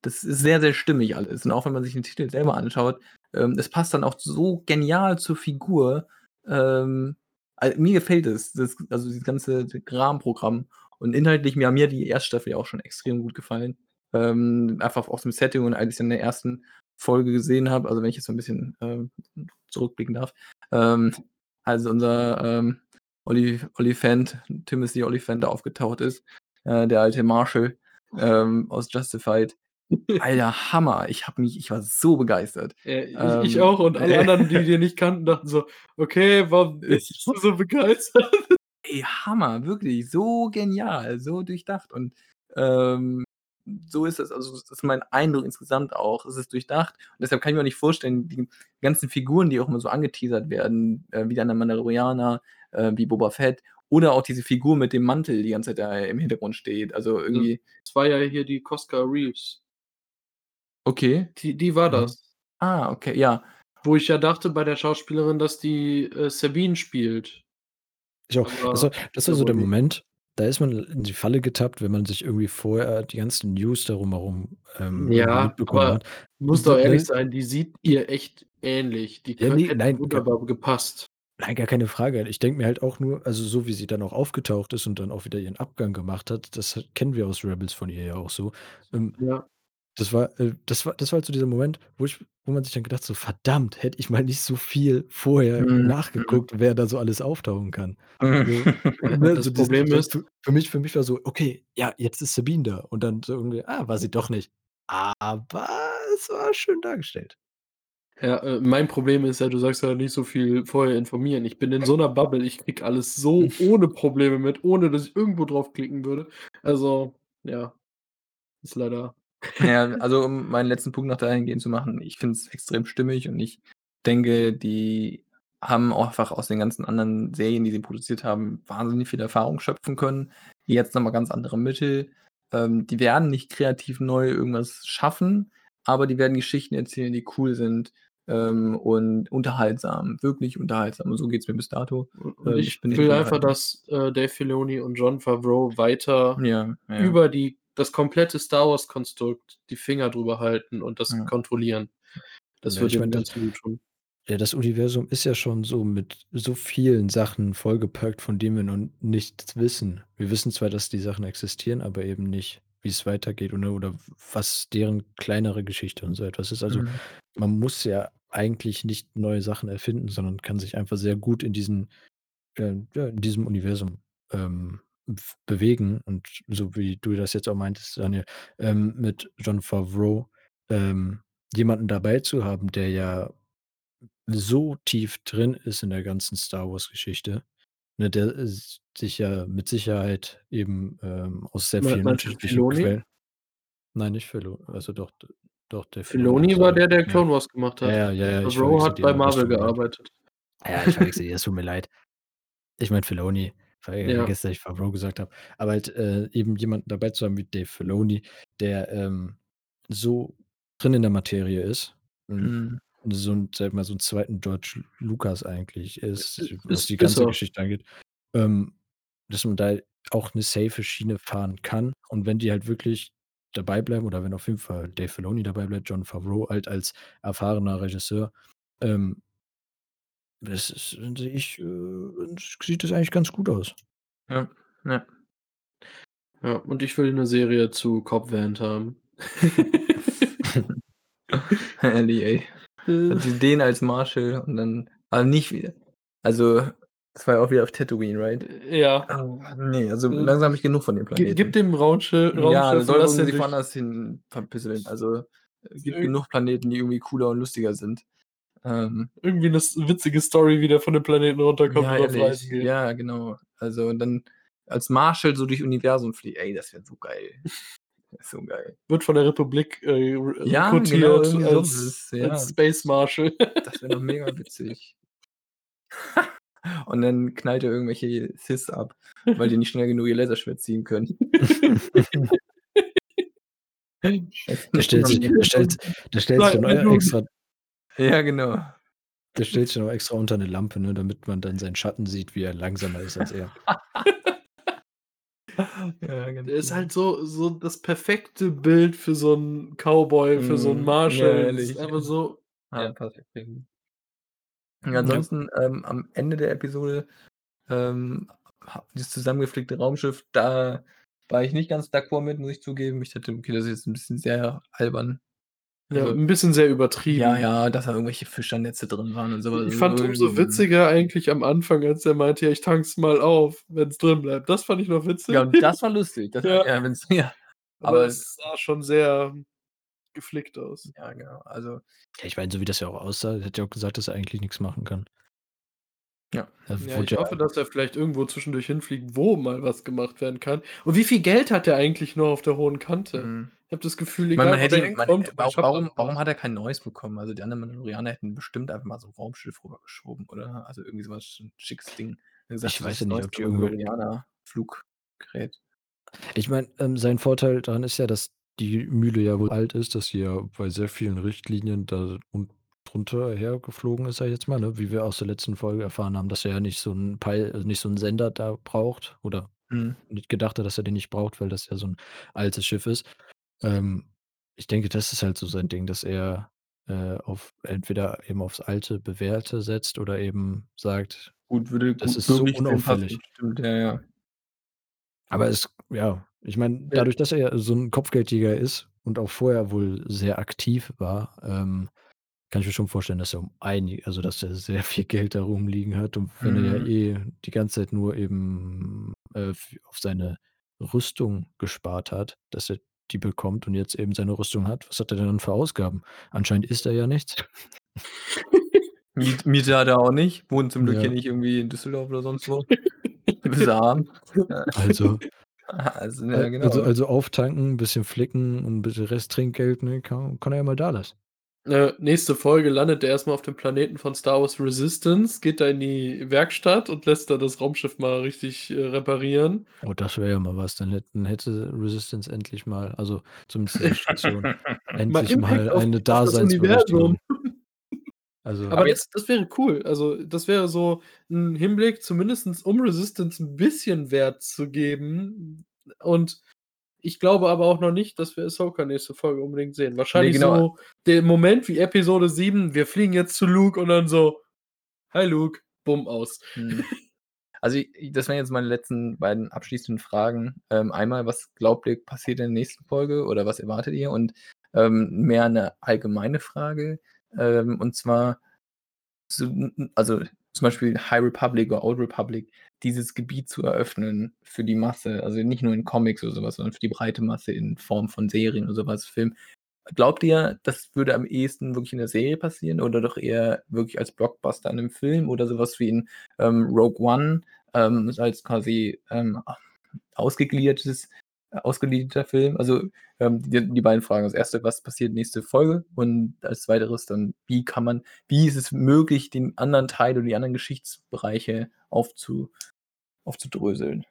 S3: das ist sehr, sehr stimmig alles. Und auch wenn man sich den Titel selber anschaut, ähm, es passt dann auch so genial zur Figur. Ähm, al mir gefällt es, das also, dieses ganze Rahmenprogramm. Und inhaltlich mir haben mir die 1. Staffel ja auch schon extrem gut gefallen. Ähm, einfach aus dem Setting und als ich's in der 1. Folge gesehen habe also, wenn ich jetzt so 'n bisschen, ähm, zurückblicken darf. Ähm, als unser, ähm, Olli Ollifant Timothy Olyphant da aufgetaucht ist, äh, der alte Marshal, ähm, aus Justified. Alter, Hammer. Ich habe mich ich war so begeistert.
S2: Äh, ich ich
S3: Ähm
S2: auch und alle anderen, die den nicht kannten, dachten so: „Okay, warum bist du so begeistert?“
S3: Ey, Hammer, wirklich, so genial, so durchdacht und, ähm, so ist es also, das ist mein Eindruck insgesamt auch. Es ist durchdacht und deshalb kann ich mir auch nicht vorstellen, die ganzen Figuren, die auch immer so angeteasert werden, äh, wie dann der Mandalorianer, äh, wie Boba Fett oder auch diese Figur mit dem Mantel die ganze Zeit da im Hintergrund steht. Also, irgendwie
S2: das war ja hier die Cosca Reeves.
S3: Okay.
S2: Die die war das.
S3: Ah, okay, ja.
S2: Wo ich ja dachte bei der Schauspielerin, dass die, äh, Sabine spielt.
S1: Ich auch. Das war
S2: Aber
S1: das
S2: ist
S1: war
S2: ja
S1: so der. Moment, da ist man in die Falle getappt, wenn man sich irgendwie vorher die ganzen News darum herum, ähm,
S2: Ja,
S1: mitbekommen
S2: aber
S1: hat.
S2: muss doch ehrlich
S1: ne?
S2: sein, die sieht ihr echt ähnlich. Die
S1: Ja, ne,
S2: hätte
S1: nein,
S2: wunderbar gepasst.
S1: nein, gar keine Frage. Ich denke mir halt auch nur also, so wie sie dann auch aufgetaucht ist und dann auch wieder ihren Abgang gemacht hat, das kennen wir aus Rebels von ihr ja auch so. Ähm,
S2: Ja.
S1: Das war äh, das war das war halt so dieser Moment, wo ich wo man sich dann gedacht so: „Verdammt, hätte ich mal nicht so viel vorher
S3: Mhm, mhm.
S1: nachgeguckt, wer da so alles auftauchen kann.“ So,
S2: Ja,
S1: ne,
S2: das
S1: so
S2: Problem
S1: so
S2: ist
S1: für mich für mich war so: „Okay, ja, jetzt ist Sabine da.“ Und dann so irgendwie: „Ah, war sie doch nicht.“ Aber es war schön dargestellt.
S2: Ja, äh, mein Problem ist ja, du sagst ja nicht so viel vorher informieren. Ich bin in so 'ner Bubble, ich kriege alles so ohne Probleme mit, ohne dass ich irgendwo drauf klicken würde. Also, ja, ist leider
S3: Ja, also, um meinen letzten Punkt noch dahingehend zu machen, ich finde es extrem stimmig und ich denke, die haben auch einfach aus den ganzen anderen Serien, die sie produziert haben, wahnsinnig viel Erfahrung schöpfen können. Jetzt noch mal ganz andere Mittel. Ähm, die werden nicht kreativ neu irgendwas schaffen, aber die werden Geschichten erzählen, die cool sind, ähm, und unterhaltsam, wirklich unterhaltsam. Und so geht's mir bis dato. Ähm, ich
S2: ich will einfach, dass, äh, Dave Filoni und Jon Favreau weiter
S3: Ja, ja.
S2: über die das komplette Star-Wars-Konstrukt die Finger drüber halten und das
S3: Ja.
S2: kontrollieren. Das
S1: Ja,
S2: würde
S1: ich meine, das
S2: Ganzen gut tun.
S1: ja, das Universum ist ja schon so mit so vielen Sachen vollgepackt, von denen wir noch nichts wissen. Wir wissen zwar, dass die Sachen existieren, aber eben nicht, wie's weitergeht oder oder was deren kleinere Geschichte und so etwas ist. Also,
S3: Mhm.
S1: man muss ja eigentlich nicht neue Sachen erfinden, sondern kann sich einfach sehr gut in diesen äh, ja, in diesem Universum, ähm, f bewegen und so wie du das jetzt auch meintest, Daniel, ähm, mit Jon Favreau, ähm, jemanden dabei zu haben, der ja so tief drin ist in der ganzen Star-Wars-Geschichte, ne, der s sich ja mit Sicherheit eben, ähm, aus sehr vielen unterschiedlichen
S2: Filoni?
S1: Quellen nein, nicht Filo also doch doch, Dave Filoni
S2: Filoni war
S1: er,
S2: der, der. Clone Wars gemacht hat.
S1: ja, ja, ja,
S2: Favreau hat bei Marvel gearbeitet.
S1: Ja, ich verwechsel das tut mir leid. Ich meine Filoni, ver
S2: Ja.
S1: vergesst, dass ich Favreau gesagt habe. Aber halt, äh, eben jemanden dabei zu haben wie Dave Filoni, der, ähm, so drin in der Materie ist
S3: Mhm.
S1: so 'n sage ich mal, so 'n zweiten George Lucas eigentlich ist,
S2: I
S1: was
S2: ist
S1: die
S2: ist
S1: ganze. Geschichte angeht, ähm, dass man da auch 'ne safe Schiene fahren kann. Und wenn die halt wirklich dabei bleiben oder wenn auf jeden Fall Dave Filoni dabei bleibt, Jon Favreau halt als erfahrener Regisseur, ähm das ist sehe ich, äh sieht das eigentlich ganz gut aus.
S3: Ja, ja.
S2: Ja, und ich will 'ne Serie zu Cobb Vanth haben.
S3: Ehrlich, ey. Also den als Marshall und dann aber nicht wieder also, das war ja auch wieder auf Tatooine, right?
S2: Äh, ja.
S3: Oh, ne, also
S2: Äh,
S3: langsam habe ich genug von dem
S2: Gi gib
S3: Planeten.
S2: dem
S3: Ja,
S2: Raumschiff
S3: soll
S2: lass den
S3: sich
S2: durch
S3: woanders hin verpisseln. Also, es gibt
S2: Äh
S3: genug Planeten, die irgendwie cooler und lustiger sind. Ähm
S2: irgendwie 'ne s witzige Story, wie der von dem Planeten runterkommt
S3: Ja,
S2: und auf
S3: ehrlich.
S2: Reisen geht.
S3: Ja, genau. Also, und dann als Marshall so durch Universum fliegt. Ey, das wäre so geil. Das ist so geil.
S2: Wird von der Republik, äh, re
S3: Ja, genau, ist
S2: als
S3: es, ja.
S2: als Space Marshal.
S3: Das wäre doch mega witzig. Und dann knallt er irgendwelche Siths ab, weil die nicht schnell genug ihr Laserschwert ziehen können.
S1: Der stellt sich der stellt der stellt sich dann auch extra
S3: Ja, genau.
S1: der stellt sich dann auch extra unter 'ne Lampe, ne, damit man dann seinen Schatten sieht, wie er langsamer ist als er.
S3: Ja, ganz
S2: Der ist
S3: genau.
S2: halt so so das perfekte Bild für so 'n Cowboy, für so 'n
S3: Mhm. Ja,
S2: Marshal. Das
S3: ehrlich.
S2: ist einfach so
S3: Ja,
S2: ja.
S3: perfekt. Ja. ansonsten, ähm, am Ende der Episode, ähm, ha dieses zusammengeflickte Raumschiff, da war ich nicht ganz d'accord mit, muss ich zugeben. Ich dachte: „Okay, das ist jetzt 'n bisschen sehr albern.“
S2: Ja,
S3: Also
S2: 'n bisschen sehr übertrieben.
S3: Ja, ja, dass da irgendwelche Fischernetze drin waren und so was.
S2: Ich fand umso witziger eigentlich am Anfang, als er meinte: „Ja, ich tanke es mal auf, wenn's drin bleibt.“ Das fand ich noch witzig.
S3: Ja, und das war lustig. Das
S2: Ja.
S3: ja, wenn's ja.
S2: Aber
S3: Aber
S2: es sah schon sehr geflickt aus.
S3: Ja, genau. Also
S1: Ja, ich meine, so wie das ja auch aussah, hat ja auch gesagt, dass er eigentlich nix machen kann.
S3: Ja.
S1: Er
S2: Ja, ich hoffe, dass er vielleicht irgendwo zwischendurch hinfliegt, wo mal was gemacht werden kann. Und wie viel Geld hat der eigentlich noch auf der hohen Kante?
S3: Mhm.
S2: Ich habe das Gefühl,
S3: Ich meine,
S2: egal
S3: man
S2: wo
S3: hätte
S2: der
S3: ihn man äh, warum warum
S2: noch.
S3: hat er kein neues bekommen? Also, die anderen Mandalorianer hätten bestimmt einfach mal so 'n Raumschiff rübergeschoben, oder? Also, irgendwie so was sch 'n schickes Ding. Gesagt,
S1: Ich weiß ja nicht, ob die irgendwel
S3: Mandalorianer-Fluggerät.
S1: Ich meine, ähm, sein Vorteil daran ist ja, dass die Mühle ja wohl alt ist, dass sie ja bei sehr vielen Richtlinien da und drunter hergeflogen ist, sage ich jetzt mal, ne? Wie wir aus der letzten Folge erfahren haben, dass er ja nicht so 'n Peil also, nicht so 'n Sender da braucht oder
S3: Mhm.
S1: nicht gedacht hat, dass er den nicht braucht, weil das ja so 'n altes Schiff ist. Ähm, ich denke, das ist halt so sein Ding, dass er, äh, auf entweder eben aufs alte, bewährte setzt oder eben sagt,
S3: Gut, würde
S1: das
S3: gut
S1: ist so
S3: wirklich zu ihm passen,
S1: unauffällig.
S3: stimmt, ja, ja.
S1: Aber es ja, ich meine,
S2: Ja.
S1: dadurch, dass er ja so 'n Kopfgeldjäger ist und auch vorher wohl sehr aktiv war, ähm, kann ich mir schon vorstellen, dass er um einig also, dass er sehr viel Geld da rumliegen hat. Und wenn er ja
S3: Mhm.
S1: eh die ganze Zeit nur eben, äh, f auf seine Rüstung gespart hat, dass er die bekommt und jetzt eben seine Rüstung hat, was hat er denn dann für Ausgaben? Anscheinend isst er ja nichts.
S3: Miet Miete hat er auch nicht, wohnt zum Glück hier
S1: Ja.
S3: nicht irgendwie in Düsseldorf oder sonst wo. Ist er arm. Ja.
S1: Also
S3: Also, ja,
S1: al also
S3: genau.
S1: also auftanken, bisschen flicken und 'n bisschen Resttrinkgeld, ne, kann kann er ja mal dalassen.
S2: Äh, nächste Folge landet er erst mal auf dem Planeten von Star Wars Resistance, geht da in die Werkstatt und lässt da das Raumschiff mal richtig, äh, reparieren.
S1: Oh, das wäre ja mal was. Dann hätten hätte Resistance endlich mal also, zumindest diese Station,
S2: Mal
S1: endlich mal
S2: auf
S1: eine Daseinsberechtigung. Also
S2: Aber
S3: jetzt
S2: das wäre cool. Also, das wäre so 'n Hinblick, zumindest um Resistance 'n bisschen Wert zu geben. Und ich glaube aber auch noch nicht, dass wir Ahsoka nächste Folge unbedingt sehen. Wahrscheinlich
S3: genau.
S2: so der Moment wie Episode 7, wir fliegen jetzt zu Luke und dann so: „Hi Luke“, bumm, aus.
S3: Mhm. Also, das wären jetzt meine letzten beiden abschließenden Fragen. Ähm, einmal, was glaubt ihr, passiert in der nächsten Folge oder was erwartet ihr? Und, ähm, mehr 'ne allgemeine Frage, ähm, und zwar also, zum Beispiel High Republic oder Old Republic, dieses Gebiet zu eröffnen für die Masse, also nicht nur in Comics oder sowas, sondern für die breite Masse in Form von Serien oder sowas, Film. Glaubt ihr, das würde am ehesten wirklich in der Serie passieren oder doch eher wirklich als Blockbuster in 'nem Film oder sowas wie in, ähm, Rogue One, ähm, als quasi, ähm, ausgegliedertes ausgegliederter Film? Also, ähm, die die beiden Fragen. Das erste, was passiert nächste Folge? Und als Zweiteres dann, wie kann man wie ist es möglich, den anderen Teil oder die anderen Geschichtsbereiche aufzu aufzudröseln?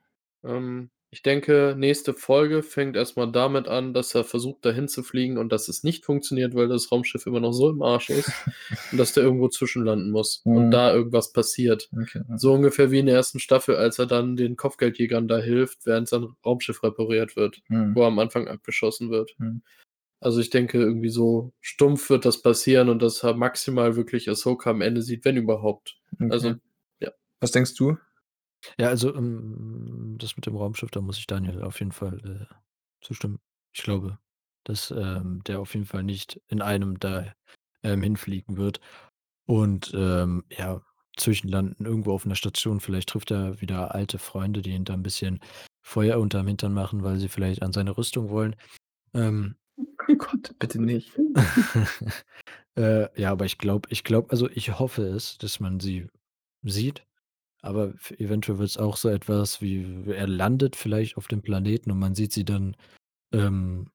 S2: Ähm, ich denke, nächste Folge fängt erst mal damit an, dass er versucht, dahin zu fliegen und dass es nicht funktioniert, weil das Raumschiff immer noch so im Arsch ist und dass der irgendwo zwischenlanden muss und
S3: Mhm.
S2: da irgendwas passiert.
S3: Okay.
S2: So ungefähr wie in der ersten Staffel, als er dann den Kopfgeldjägern da hilft, während sein Raumschiff repariert wird,
S3: Mhm.
S2: wo er am Anfang abgeschossen wird.
S3: Mhm.
S2: Also, ich denke, irgendwie so stumpf wird das passieren und dass er maximal wirklich Ahsoka am Ende sieht, wenn überhaupt. Also,
S3: Okay.
S2: ja.
S3: Was denkst du?
S1: Ja, also, ähm, das mit dem Raumschiff, da muss ich Daniel auf jeden Fall, äh, zustimmen. Ich glaube, dass, ähm, der auf jeden Fall nicht in einem da, ähm, hinfliegen wird und, ähm, ja, zwischenlanden irgendwo auf 'ner Station. Vielleicht trifft er wieder alte Freunde, die ihm da 'n bisschen Feuer unterm Hintern machen, weil sie vielleicht an seine Rüstung wollen. Ähm
S3: Oh Gott, bitte nicht.
S1: Äh, ja, aber ich glaube ich glaube also, ich hoffe es, dass man sie sieht, aber f eventuell wird's auch so etwas wie er landet vielleicht auf dem Planeten und man sieht sie dann, ähm,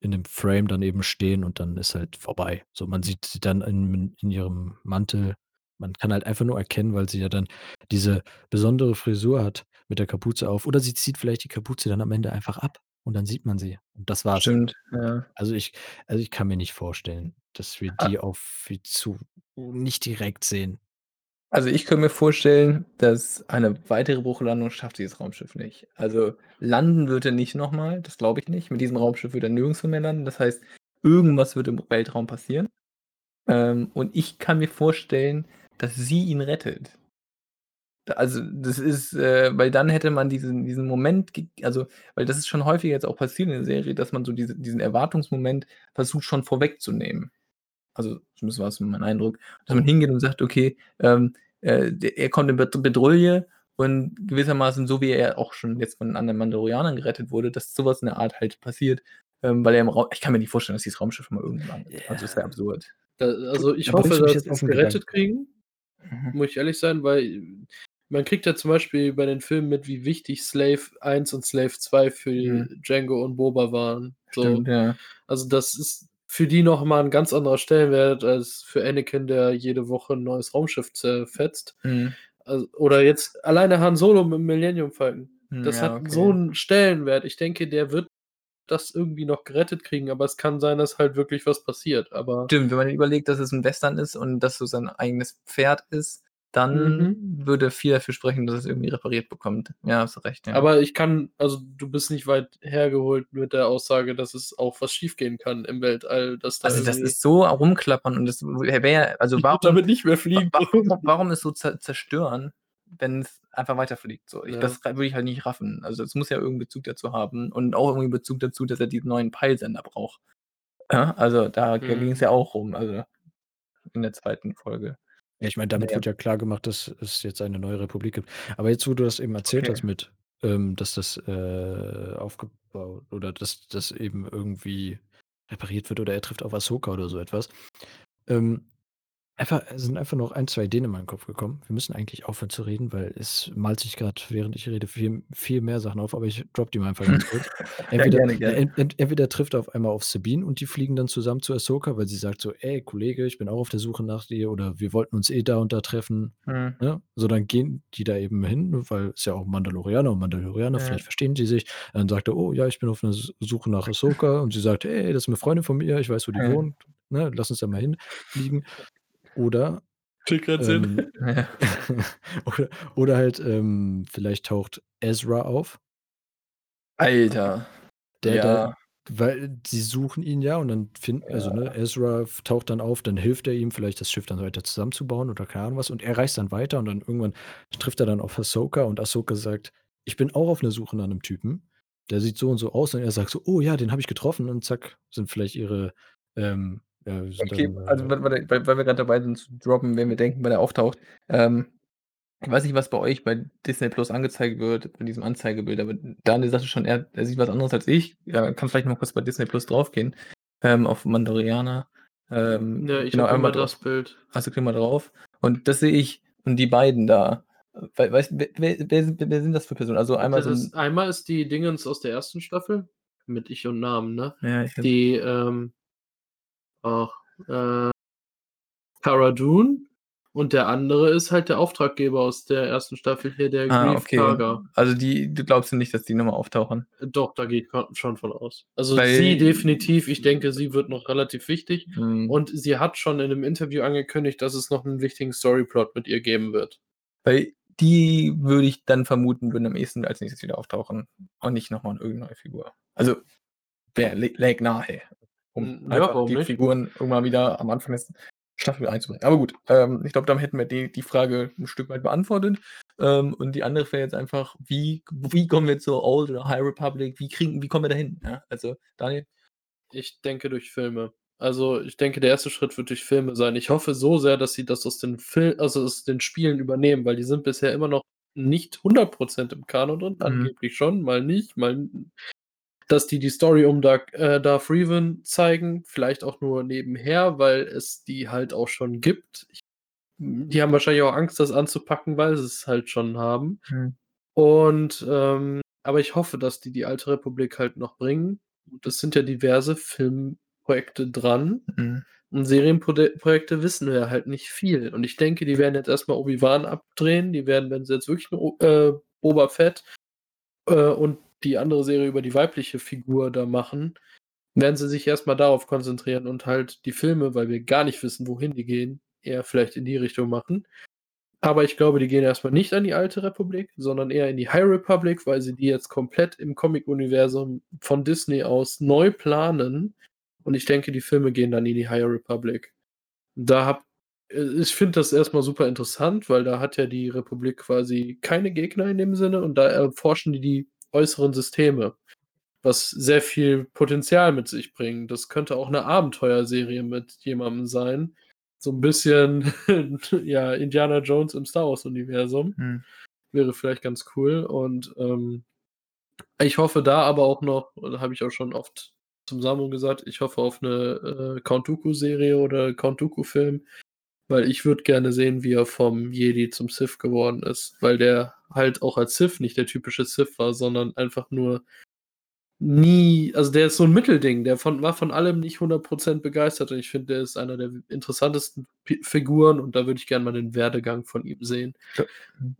S1: in dem Frame dann eben stehen und dann ist halt vorbei. So, man sieht sie dann in in ihrem Mantel. Man kann halt einfach nur erkennen, weil sie ja dann diese besondere Frisur hat mit der Kapuze auf oder sie zieht vielleicht die Kapuze dann am Ende einfach ab und dann sieht man sie und das war's.
S3: Stimmt, ja.
S1: Also, ich also, ich kann mir nicht vorstellen, dass wir
S3: A
S1: die auf die zu nicht direkt sehen.
S3: Also, ich könnte mir vorstellen, dass eine weitere Bruchlandung schafft dieses Raumschiff nicht. Also, landen wird er nicht noch mal, das glaube ich nicht. Mit diesem Raumschiff wird er nirgendswo mehr landen. Das heißt, irgendwas wird im Weltraum passieren. Ähm, und ich kann mir vorstellen, dass sie ihn rettet. Also, das ist, äh weil dann hätte man diesen diesen Moment also, weil das ist schon häufiger jetzt auch passiert in der Serie, dass man so diese diesen Erwartungsmoment versucht schon vorwegzunehmen. Also, zumindest war es mein Eindruck, dass man hingeht und sagt: „Okay, ähm, äh, er kommt in Bed Bedrulle“ und gewissermaßen so wie er auch schon jetzt von anderen Mandalorianern gerettet wurde, dass so was in der Art halt passiert, ähm, weil er im Rau ich kann mir nicht vorstellen, dass dieses Raumschiff mal irgendwo landet. Also, das wäre
S1: Ja.
S3: absurd.
S2: Da also, ich
S1: Da bringst
S2: hoffe,
S1: du mich
S2: dass sie's
S1: 'n
S2: gerettet
S1: Gedanken.
S2: kriegen,
S3: Mhm.
S2: muss ich ehrlich sein, weil man kriegt ja zum Beispiel bei den Filmen mit, wie wichtig Slave 1 und Slave 2 für
S3: Mhm.
S2: Jango und Boba waren. So,
S3: Stimmt, ja.
S2: also, das ist für die noch mal 'n ganz anderer Stellenwert als für Anakin, der jede Woche 'n neues Raumschiff zerfetzt.
S3: Mhm.
S2: Also oder jetzt alleine Han Solo mit'm Millennium Falcon.
S3: Hm,
S2: Das
S3: ja,
S2: hat so
S3: okay.
S2: 'n Stellenwert. Ich denke, der wird das irgendwie noch gerettet kriegen, aber es kann sein, dass halt wirklich was passiert, aber
S3: Stimmt, wenn man überlegt, dass es 'n Western ist und das so sein eigenes Pferd ist, dann
S2: Mhm.
S3: würde viel dafür sprechen, dass es irgendwie repariert bekommt. Ja, hast du recht, ja.
S2: Aber ich kann also, du bist nicht weit hergeholt mit der Aussage, dass es auch was schiefgehen kann im Weltall, dass da
S3: Also, das ist so rumklappern und das wäre also,
S2: Ich
S3: warum
S2: würde damit nicht mehr fliegen.
S3: wa warum warum es so zer zerstören, wenn's einfach weiterfliegt so? Ich
S2: Ja.
S3: das würde ich halt nicht raffen. Also, es muss ja irgend 'n Bezug dazu haben und auch irgendwie Bezug dazu, dass er diesen neuen Peilsender braucht. Ja, also, da
S2: Mhm.
S3: ging's ja auch rum, also, in der 2. Folge.
S1: Ja, ich meine, damit
S3: ja.
S1: wird ja klargemacht, dass es jetzt eine neue Republik gibt. Aber jetzt, wo du das eben erzählt
S3: Okay.
S1: hast mit, ähm, dass das, äh, aufgebaut oder dass das eben irgendwie repariert wird oder er trifft auf Ahsoka oder so etwas. Ähm, einfach es sind einfach noch 1, 2 Ideen in meinen Kopf gekommen. Wir müssen eigentlich aufhören zu reden, weil es malt sich grad, während ich rede, viel viel mehr Sachen auf, aber ich droppe die mal einfach ganz kurz.
S3: Ja,
S1: Entweder
S3: gerne, gerne.
S1: ent entweder trifft er auf einmal auf Sabine und die fliegen dann zusammen zu Ahsoka, weil sie sagt so: „Ey, Kollege, ich bin auch auf der Suche nach dir“ oder „Wir wollten uns eh da und da treffen“,
S3: Mhm.
S1: ne? So, dann gehen die da eben hin, weil ist ja auch Mandalorianer und Mandalorianer,
S3: Ja.
S1: vielleicht verstehen die sich. Dann sagt er: „Oh ja, ich bin auf 'ner S Suche nach Ahsoka“ und sie sagt: „Hey, das ist 'ne Freundin von mir, ich weiß, wo die
S3: Ja.
S1: wohnt, ne? Lass uns da mal hinfliegen.“ Oder, ähm, oder oder halt, ähm, vielleicht taucht Ezra auf.
S3: Alter.
S1: Der
S3: Ja.
S1: da weil sie suchen ihn ja und dann finden also, ne,
S3: Ja.
S1: Ezra f taucht dann auf, dann hilft er ihm vielleicht das Schiff dann weiter zusammenzubauen oder keine Ahnung was und er reist dann weiter und dann irgendwann trifft er dann auf Ahsoka und Ahsoka sagt: „Ich bin auch auf 'ner Suche nach 'nem Typen. Der sieht so und so aus.“ Und er sagt so: „Oh ja, den habe ich getroffen“ und zack, sind vielleicht ihre, ähm Ja, wir sind
S3: Okay,
S1: dann,
S3: also,
S1: äh
S3: weil weil weil wir grad dabei sind zu droppen, wen wir denken, wann er auftaucht. Ähm, ich weiß nicht, was bei euch bei Disney+ angezeigt wird in diesem Anzeigebild, aber Daniel sagte schon, er er sieht was anderes als ich. Ja, kannst vielleicht noch kurz bei Disney+ draufgehen, ähm, auf Mandalorianer. Ähm,
S2: Ja, ich
S3: genau,
S2: habe immer
S3: einmal
S2: das
S3: drauf.
S2: Bild.
S3: Also, klick mal drauf. Und das sehe ich und die beiden da. Wei weißt wer wer wer sind wer sind das für Personen? Also, einmal so 'n
S2: ist einmal ist die Dingens aus der 1. Staffel mit Ich und Namen, ne?
S3: Ja, ich
S2: Die, ähm ach, äh Cara Dune und der andere ist halt der Auftraggeber aus der 1. Staffel hier, der
S3: Ah,
S2: Greef
S3: okay.
S2: Karga.
S3: Also, die du glaubst nicht, dass die noch mal auftauchen?
S2: Doch, da geht schon von aus. Also,
S3: Weil
S2: sie definitiv. Ich denke, sie wird noch relativ wichtig.
S3: Mhm.
S2: Und sie hat schon in 'nem Interview angekündigt, dass es noch 'n wichtigen Storyplot mit ihr geben wird.
S3: Weil die würde ich dann vermuten, würden am ehesten als Nächstes wieder auftauchen und nicht noch mal irgend 'ne neue Figur. Also, lä läge nahe, um
S2: ja,
S3: einfach die
S2: nicht?
S3: Figuren irgendwann wieder am Anfang der Staffel einzubringen. Aber gut, ähm, ich glaube, damit hätten wir die die Frage 'n Stück weit beantwortet. Ähm, und die andere wäre jetzt einfach, wie wie kommen wir zur Old oder High Republic? Wie kriegen wie kommen wir dahin, ja? Also, Daniel?
S2: Ich denke durch Filme. Also, ich denke, der 1. Schritt wird durch Filme sein. Ich hoffe so sehr, dass sie das aus den Fil also, aus den Spielen übernehmen, weil die sind bisher immer noch nicht 100 % im Kanon drin,
S3: Mhm.
S2: angeblich schon, mal nicht, mal dass die die Story um Dark äh, Darth Revan zeigen, vielleicht auch nur nebenher, weil es die halt auch schon gibt. Ich hm, die haben wahrscheinlich auch Angst, das anzupacken, weil sie's halt schon haben.
S3: Mhm.
S2: Und, ähm aber ich hoffe, dass die die Alte Republik halt noch bringen. Es sind ja diverse Filmprojekte dran.
S3: Mhm.
S2: Und Serienprode Projekte wissen wir halt nicht viel. Und ich denke, die werden jetzt erst mal Obi-Wan abdrehen. Die werden, wenn sie jetzt wirklich O äh, Boba Fett, äh, und die andere Serie über die weibliche Figur da machen, werden sie sich erst mal darauf konzentrieren und halt die Filme, weil wir gar nicht wissen, wohin die gehen, eher vielleicht in die Richtung machen. Aber ich glaube, die gehen erst mal nicht an die Alte Republik, sondern eher in die High Republic, weil sie die jetzt komplett im Comic-Universum von Disney aus neu planen. Und ich denke, die Filme gehen dann in die High Republic. Da habe äh, ich finde das erst mal super interessant, weil da hat ja die Republik quasi keine Gegner in dem Sinne und da erforschen die die äußeren Systeme, was sehr viel Potenzial mit sich bringt. Das könnte auch 'ne Abenteuerserie mit jemandem sein. So 'n bisschen, ja, Indiana Jones im Star-Wars-Universum.
S3: Mhm.
S2: Wäre vielleicht ganz cool und, ähm, ich hoffe da aber auch noch habe ich auch schon oft zum Samu gesagt, ich hoffe auf 'ne, äh, Count Dooku-Serie oder Count Dooku-Film, weil ich würde gerne sehen, wie er vom Jedi zum Sith geworden ist, weil der halt auch als Sith nicht der typische Sith war, sondern einfach nur nie also, der ist so 'n Mittelding, der von war von allem nicht 100 % begeistert und ich finde, der ist einer der interessantesten Pi Figuren und da würde ich gern mal den Werdegang von ihm sehen.
S3: Ja.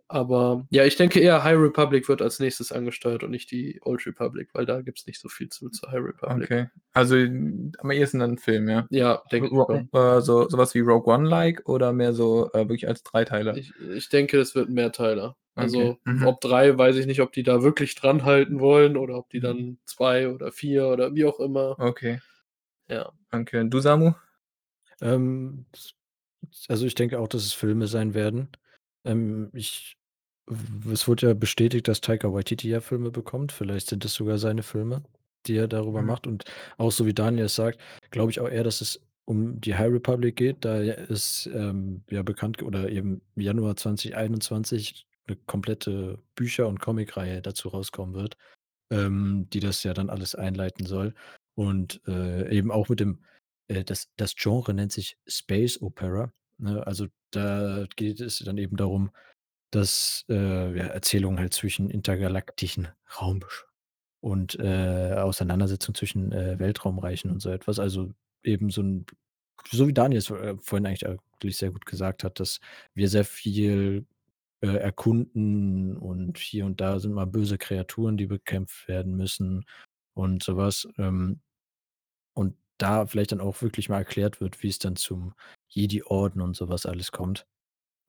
S2: Aber ja, ich denke eher, High Republic wird als Nächstes angesteuert und nicht die Old Republic, weil da gibt's nicht so viel zu zur High Republic.
S3: Okay. Also, am ehesten dann 'n Film, ja?
S2: Ja, denke ich
S3: äh, so so was wie Rogue One-like oder mehr so, äh, wirklich als Dreiteiler?
S2: Ich ich denke, es wird 'n Mehrteiler. Also,
S3: Okay. Mhm.
S2: ob 3, weiß ich nicht, ob die da wirklich dran halten wollen oder ob die
S3: Mhm.
S2: dann 2 oder 4 oder wie auch immer.
S3: Okay.
S2: Ja.
S3: Danke. Du, Samu?
S1: Ähm, also, ich denke auch, dass es Filme sein werden. Ähm, ich es wurde ja bestätigt, dass Taika Waititi ja Filme bekommt. Vielleicht sind es sogar seine Filme, die er darüber
S3: Mhm.
S1: macht. Und auch so wie Daniel es sagt, glaube ich auch eher, dass es um die High Republic geht, da es, ähm, ja bekannt oder eben Januar 2021 'ne komplette Bücher und Comicreihe dazu rauskommen wird, ähm, die das ja dann alles einleiten soll. Und, äh, eben auch mit dem äh, das das Genre nennt sich Space Opera, ne? Also, da geht es dann eben darum, dass, äh, ja, Erzählungen halt zwischen intergalaktischen Raumsch und, äh, Auseinandersetzung zwischen, äh, Weltraumreichen und so etwas. Also, eben so 'n so wie Daniel es, äh, vorhin eigentlich eigentlich sehr gut gesagt hat, dass wir sehr viel, äh, erkunden und hier und da sind mal böse Kreaturen, die bekämpft werden müssen und so was. Ähm, und da vielleicht dann auch wirklich mal erklärt wird, wie es dann zum Jedi-Orden und so was alles kommt.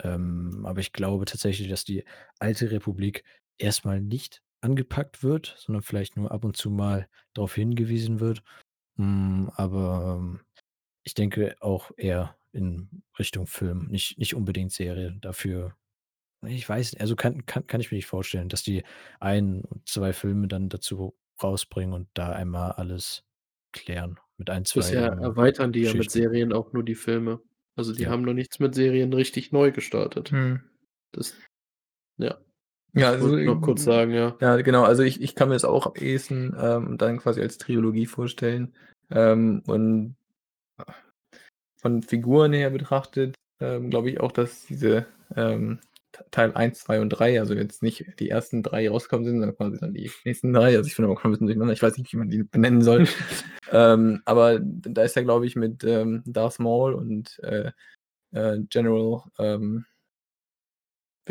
S1: Ähm, aber ich glaube tatsächlich, dass die Alte Republik erst mal nicht angepackt wird, sondern vielleicht nur ab und zu mal drauf hingewiesen wird. Hm, aber, ähm, ich denke auch eher in Richtung Film, nicht nicht unbedingt Serie. Dafür ich weiß also, kann kann kann ich mir nicht vorstellen, dass die 1, 2 Filme dann dazu rausbringen und da einmal alles klären mit ein, 2
S2: Bisher
S1: ähm,
S2: erweitern die ja mit. Serien auch nur die Filme. Also, die
S1: Ja.
S2: haben noch nichts mit Serien richtig neu gestartet.
S3: Mhm.
S2: Das ja.
S3: Ja, also,
S2: noch kurz sagen, ja.
S3: Ja, genau. Also ich, ich kann mir das auch am ehesten ähm, dann quasi als Trilogie vorstellen. Ähm, und von Figuren her betrachtet, ähm, glaube ich auch, dass diese ähm, Teil 1, 2 und 3, also jetzt nicht die ersten drei rausgekommen sind, sondern quasi dann die nächsten drei. Also ich finde auch ein bisschen durcheinander. Ich weiß nicht, wie man die benennen soll. ähm, aber da ist ja, glaube ich, mit ähm, Darth Maul und äh, äh, General ähm,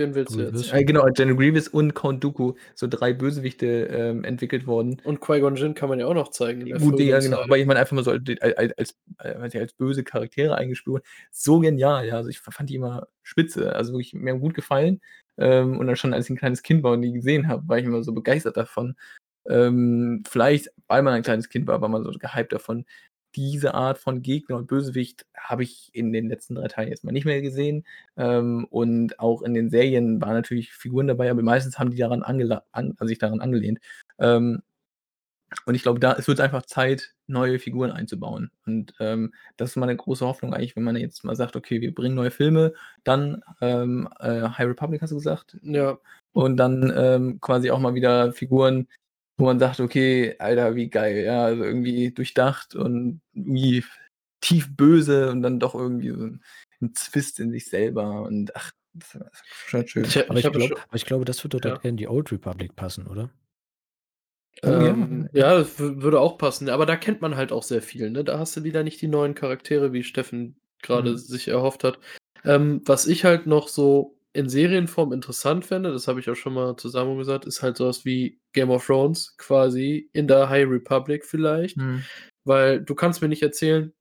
S2: Wen willst du jetzt?
S3: äh, genau, General Grievous und Count Dooku, so drei Bösewichte ähm, entwickelt worden.
S2: Und Qui-Gon Jinn kann man ja auch noch zeigen
S3: Gut, ja, genau, aber ich meine einfach mal so als, als, als, als, böse Charaktere eingespielt. So genial, ja. Also ich fand die immer spitze. Also wirklich, mir haben gut gefallen. Ähm, und dann schon als ich ein kleines Kind war und die gesehen habe, war ich immer so begeistert davon. Ähm, vielleicht, weil man ein kleines Kind war, war man so gehypt davon. Diese Art von Gegner und Bösewicht habe ich in den letzten drei Teilen jetzt mal nicht mehr gesehen. Ähm, und auch in den Serien waren natürlich Figuren dabei, aber meistens haben die daran an, also sich daran angelehnt. Ähm, und ich glaube, da es wird einfach Zeit, neue Figuren einzubauen. Und ähm, das ist meine große Hoffnung eigentlich, wenn man jetzt mal sagt, okay, wir bringen neue Filme, dann ähm, äh, High Republic hast du gesagt,
S2: Ja,
S3: und dann ähm, quasi auch mal wieder Figuren, wo man sagt, okay, Alter, wie geil, ja, also irgendwie durchdacht und irgendwie tief böse und dann doch irgendwie so ein, ein Zwist in sich selber und ach, das ist schon schön.
S2: ich,
S1: Aber
S2: ich
S1: ich, glaub,
S2: schon.
S1: aber ich glaube, das doch
S2: Ja.
S1: dann eher in die Old Republic passen, oder?
S3: Oh, ja.
S2: Ähm, ja, das wü- würde auch passen. Aber da kennt man halt auch sehr viel. Ne? Da hast du wieder nicht die neuen Charaktere, wie Steffen gerade
S3: Mhm.
S2: sich erhofft hat. Ähm, was ich halt noch so in Serienform interessant fände, das habe ich auch schon mal zusammen gesagt, ist halt sowas wie Game of Thrones quasi in der High Republic vielleicht.
S3: Hm.
S2: Weil du kannst mir nicht erzählen,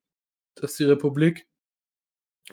S2: dass die Republik,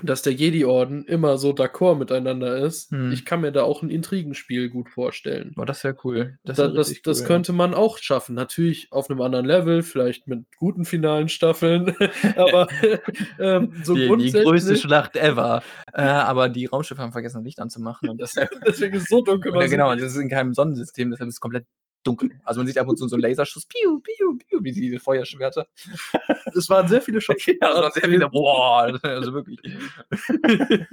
S2: dass der Jedi-Orden immer so d'accord miteinander ist.
S3: Hm.
S2: Ich kann mir da auch ein Intrigenspiel gut vorstellen.
S3: Boah, das wäre cool. Das,
S2: Da, das,
S3: richtig
S2: das
S3: cool, ja.
S2: könnte man auch schaffen. Natürlich auf einem anderen Level, vielleicht mit guten finalen Staffeln, aber ähm, so
S3: die, die größte
S2: grundsätzlich.
S3: Schlacht ever. Äh, aber die Raumschiffe haben vergessen, Licht anzumachen. Und das,
S2: Deswegen ist es so dunkel.
S3: genau, das ist in keinem Sonnensystem, deshalb ist es komplett dunkel. Also man sieht ab und zu so einen Laserschuss, piu, piu, piu, wie diese Feuerschwerter.
S2: Es waren sehr viele Shots.
S3: Ja, also sehr viele, boah, also wirklich.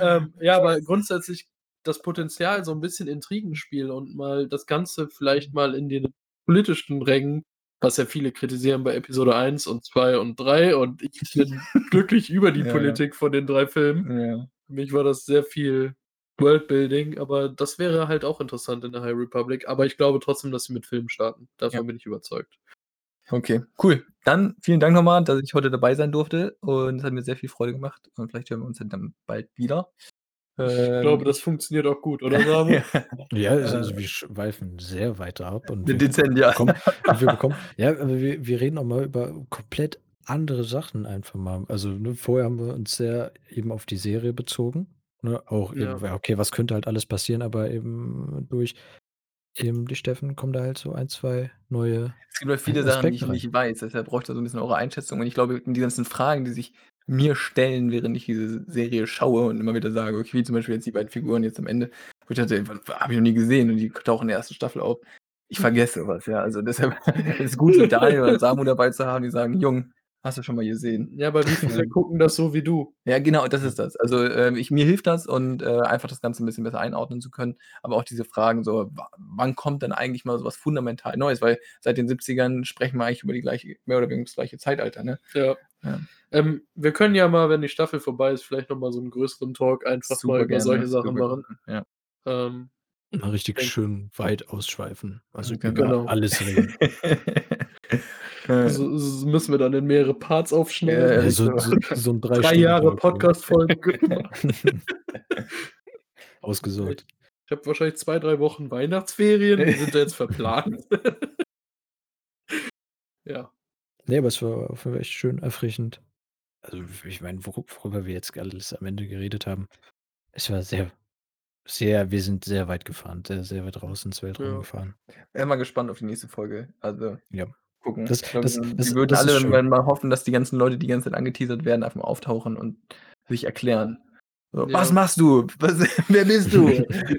S2: ähm, ja, aber grundsätzlich das Potenzial, so ein bisschen Intrigenspiel und mal das Ganze vielleicht mal in den politischen Rängen, was ja viele kritisieren bei Episode 1 und 2 und 3 und ich bin glücklich über die
S3: Ja, ja.
S2: Politik von den drei Filmen.
S3: Ja.
S2: Für mich war das sehr viel Worldbuilding, aber das wäre halt auch interessant in der High Republic. Aber ich glaube trotzdem, dass sie mit Filmen starten. Davon
S3: Ja.
S2: bin ich überzeugt.
S3: Okay, cool. Dann vielen Dank nochmal, dass ich heute dabei sein durfte und es hat mir sehr viel Freude gemacht und vielleicht hören wir uns dann bald wieder.
S2: Ich
S3: Ähm,
S2: glaube, das funktioniert auch gut, oder Samu?
S3: ja,
S1: also, wir schweifen sehr weit ab und wir
S3: dezent, ja.
S1: bekommen, und wir bekommen, ja, aber wir, wir reden auch mal über komplett andere Sachen einfach mal. Also ne, vorher haben wir uns sehr eben auf die Serie bezogen. Ne, auch
S2: Ja.
S1: eben, ja, okay, was könnte halt alles passieren, aber eben durch eben die Steffen kommen da halt so ein, zwei neue.
S3: Es gibt halt viele Sachen, die ich
S1: Aspekte
S3: nicht weiß, deshalb brauche ich da so ein bisschen eure Einschätzung und ich glaube, die ganzen Fragen, die sich mir stellen, während ich diese Serie schaue und immer wieder sage, okay, wie zum Beispiel jetzt die beiden Figuren jetzt am Ende, wo ich dachte, habe ich noch nie gesehen und die tauchen in der ersten Staffel auf. Ich vergesse was, ja. Also deshalb ist es gut, so Daniel oder Samu dabei zu haben, die sagen, Jung, hast du schon mal gesehen?
S2: Ja, aber wie viele gucken das so wie du?
S3: Ja, genau, das ist das. Also ähm, ich, mir hilft das und äh, einfach das Ganze ein bisschen besser einordnen zu können. Aber auch diese Fragen, so, wa- wann kommt denn eigentlich mal so was fundamental Neues? Weil seit den 70ern sprechen wir eigentlich über die gleiche, mehr oder weniger das gleiche Zeitalter, ne?
S2: Ja.
S3: Ja.
S2: Ähm, wir können ja mal, wenn die Staffel vorbei ist, vielleicht nochmal so einen größeren Talk einfach mal über
S3: gerne,
S2: solche
S3: super
S2: Sachen machen.
S3: gerne,
S2: Ähm,
S1: Mal richtig
S2: Denk-
S1: schön weit ausschweifen. Also über
S2: Genau.
S1: alles reden.
S3: Ja.
S2: so, so müssen wir dann in mehrere Parts aufschneiden.
S3: Ja,
S1: so,
S3: so.
S1: so, so ein drei,
S2: Jahre
S1: Talk, so.
S2: Podcast-Folgen.
S1: Ausgesorgt.
S2: Ich habe wahrscheinlich zwei, drei Wochen Weihnachtsferien, die sind jetzt verplant. ja.
S1: Nee, aber es war auf jeden Fall echt schön erfrischend. Also, ich meine, wor worüber wir jetzt alles am Ende geredet haben, es war sehr, sehr, wir sind sehr weit gefahren, sehr, sehr weit raus ins Weltraum
S2: Ja.
S1: gefahren.
S3: Bin mal gespannt auf die nächste Folge. Also,
S1: Ja.
S3: gucken.
S1: Das-
S3: Ich glaub,
S1: das-
S3: wir
S1: das-
S3: würden
S1: das ist
S3: alle
S1: schön.
S3: mal- mal hoffen, dass die ganzen Leute, die die ganze Zeit angeteasert werden, einfach mal auftauchen und sich erklären. So,
S2: Ja.
S3: Was machst du? Was, wer bist du?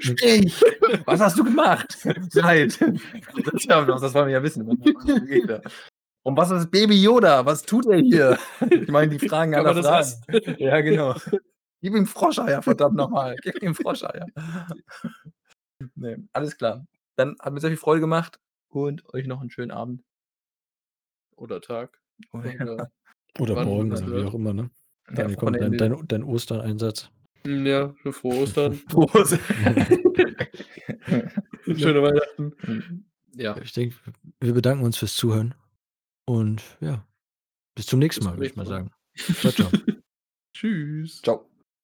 S3: Sprich! Was hast du gemacht? Zeit! Das, ja, das wollen wir ja wissen. Da? Und was ist Baby Yoda? Was tut er hier? Ich meine, die Fragen
S2: Kann
S3: aller
S2: man das
S3: Fragen. Ja, genau. Gib ihm Froscheier, verdammt nochmal. Gib ihm Froscheier. Nee, alles klar. Dann hat mir sehr viel Freude gemacht und euch noch einen schönen Abend.
S2: Oder Tag.
S3: Oder
S2: Oder
S1: Oder
S2: Wann
S1: morgen oder wie
S2: wird.
S1: auch immer, ne?
S3: Ja,
S1: Daniel, komm, dein, dein, dein Ostereinsatz.
S2: Hm, Ja, für frohe Ostern.
S3: Prost.
S2: Schöne Weihnachten. Ja,
S1: Ich denke, wir bedanken uns fürs Zuhören. Und ja, bis zum nächsten
S2: Bis
S1: Mal, würde ich mal sagen. Ciao, ciao.
S2: tschüss.
S3: Ciao.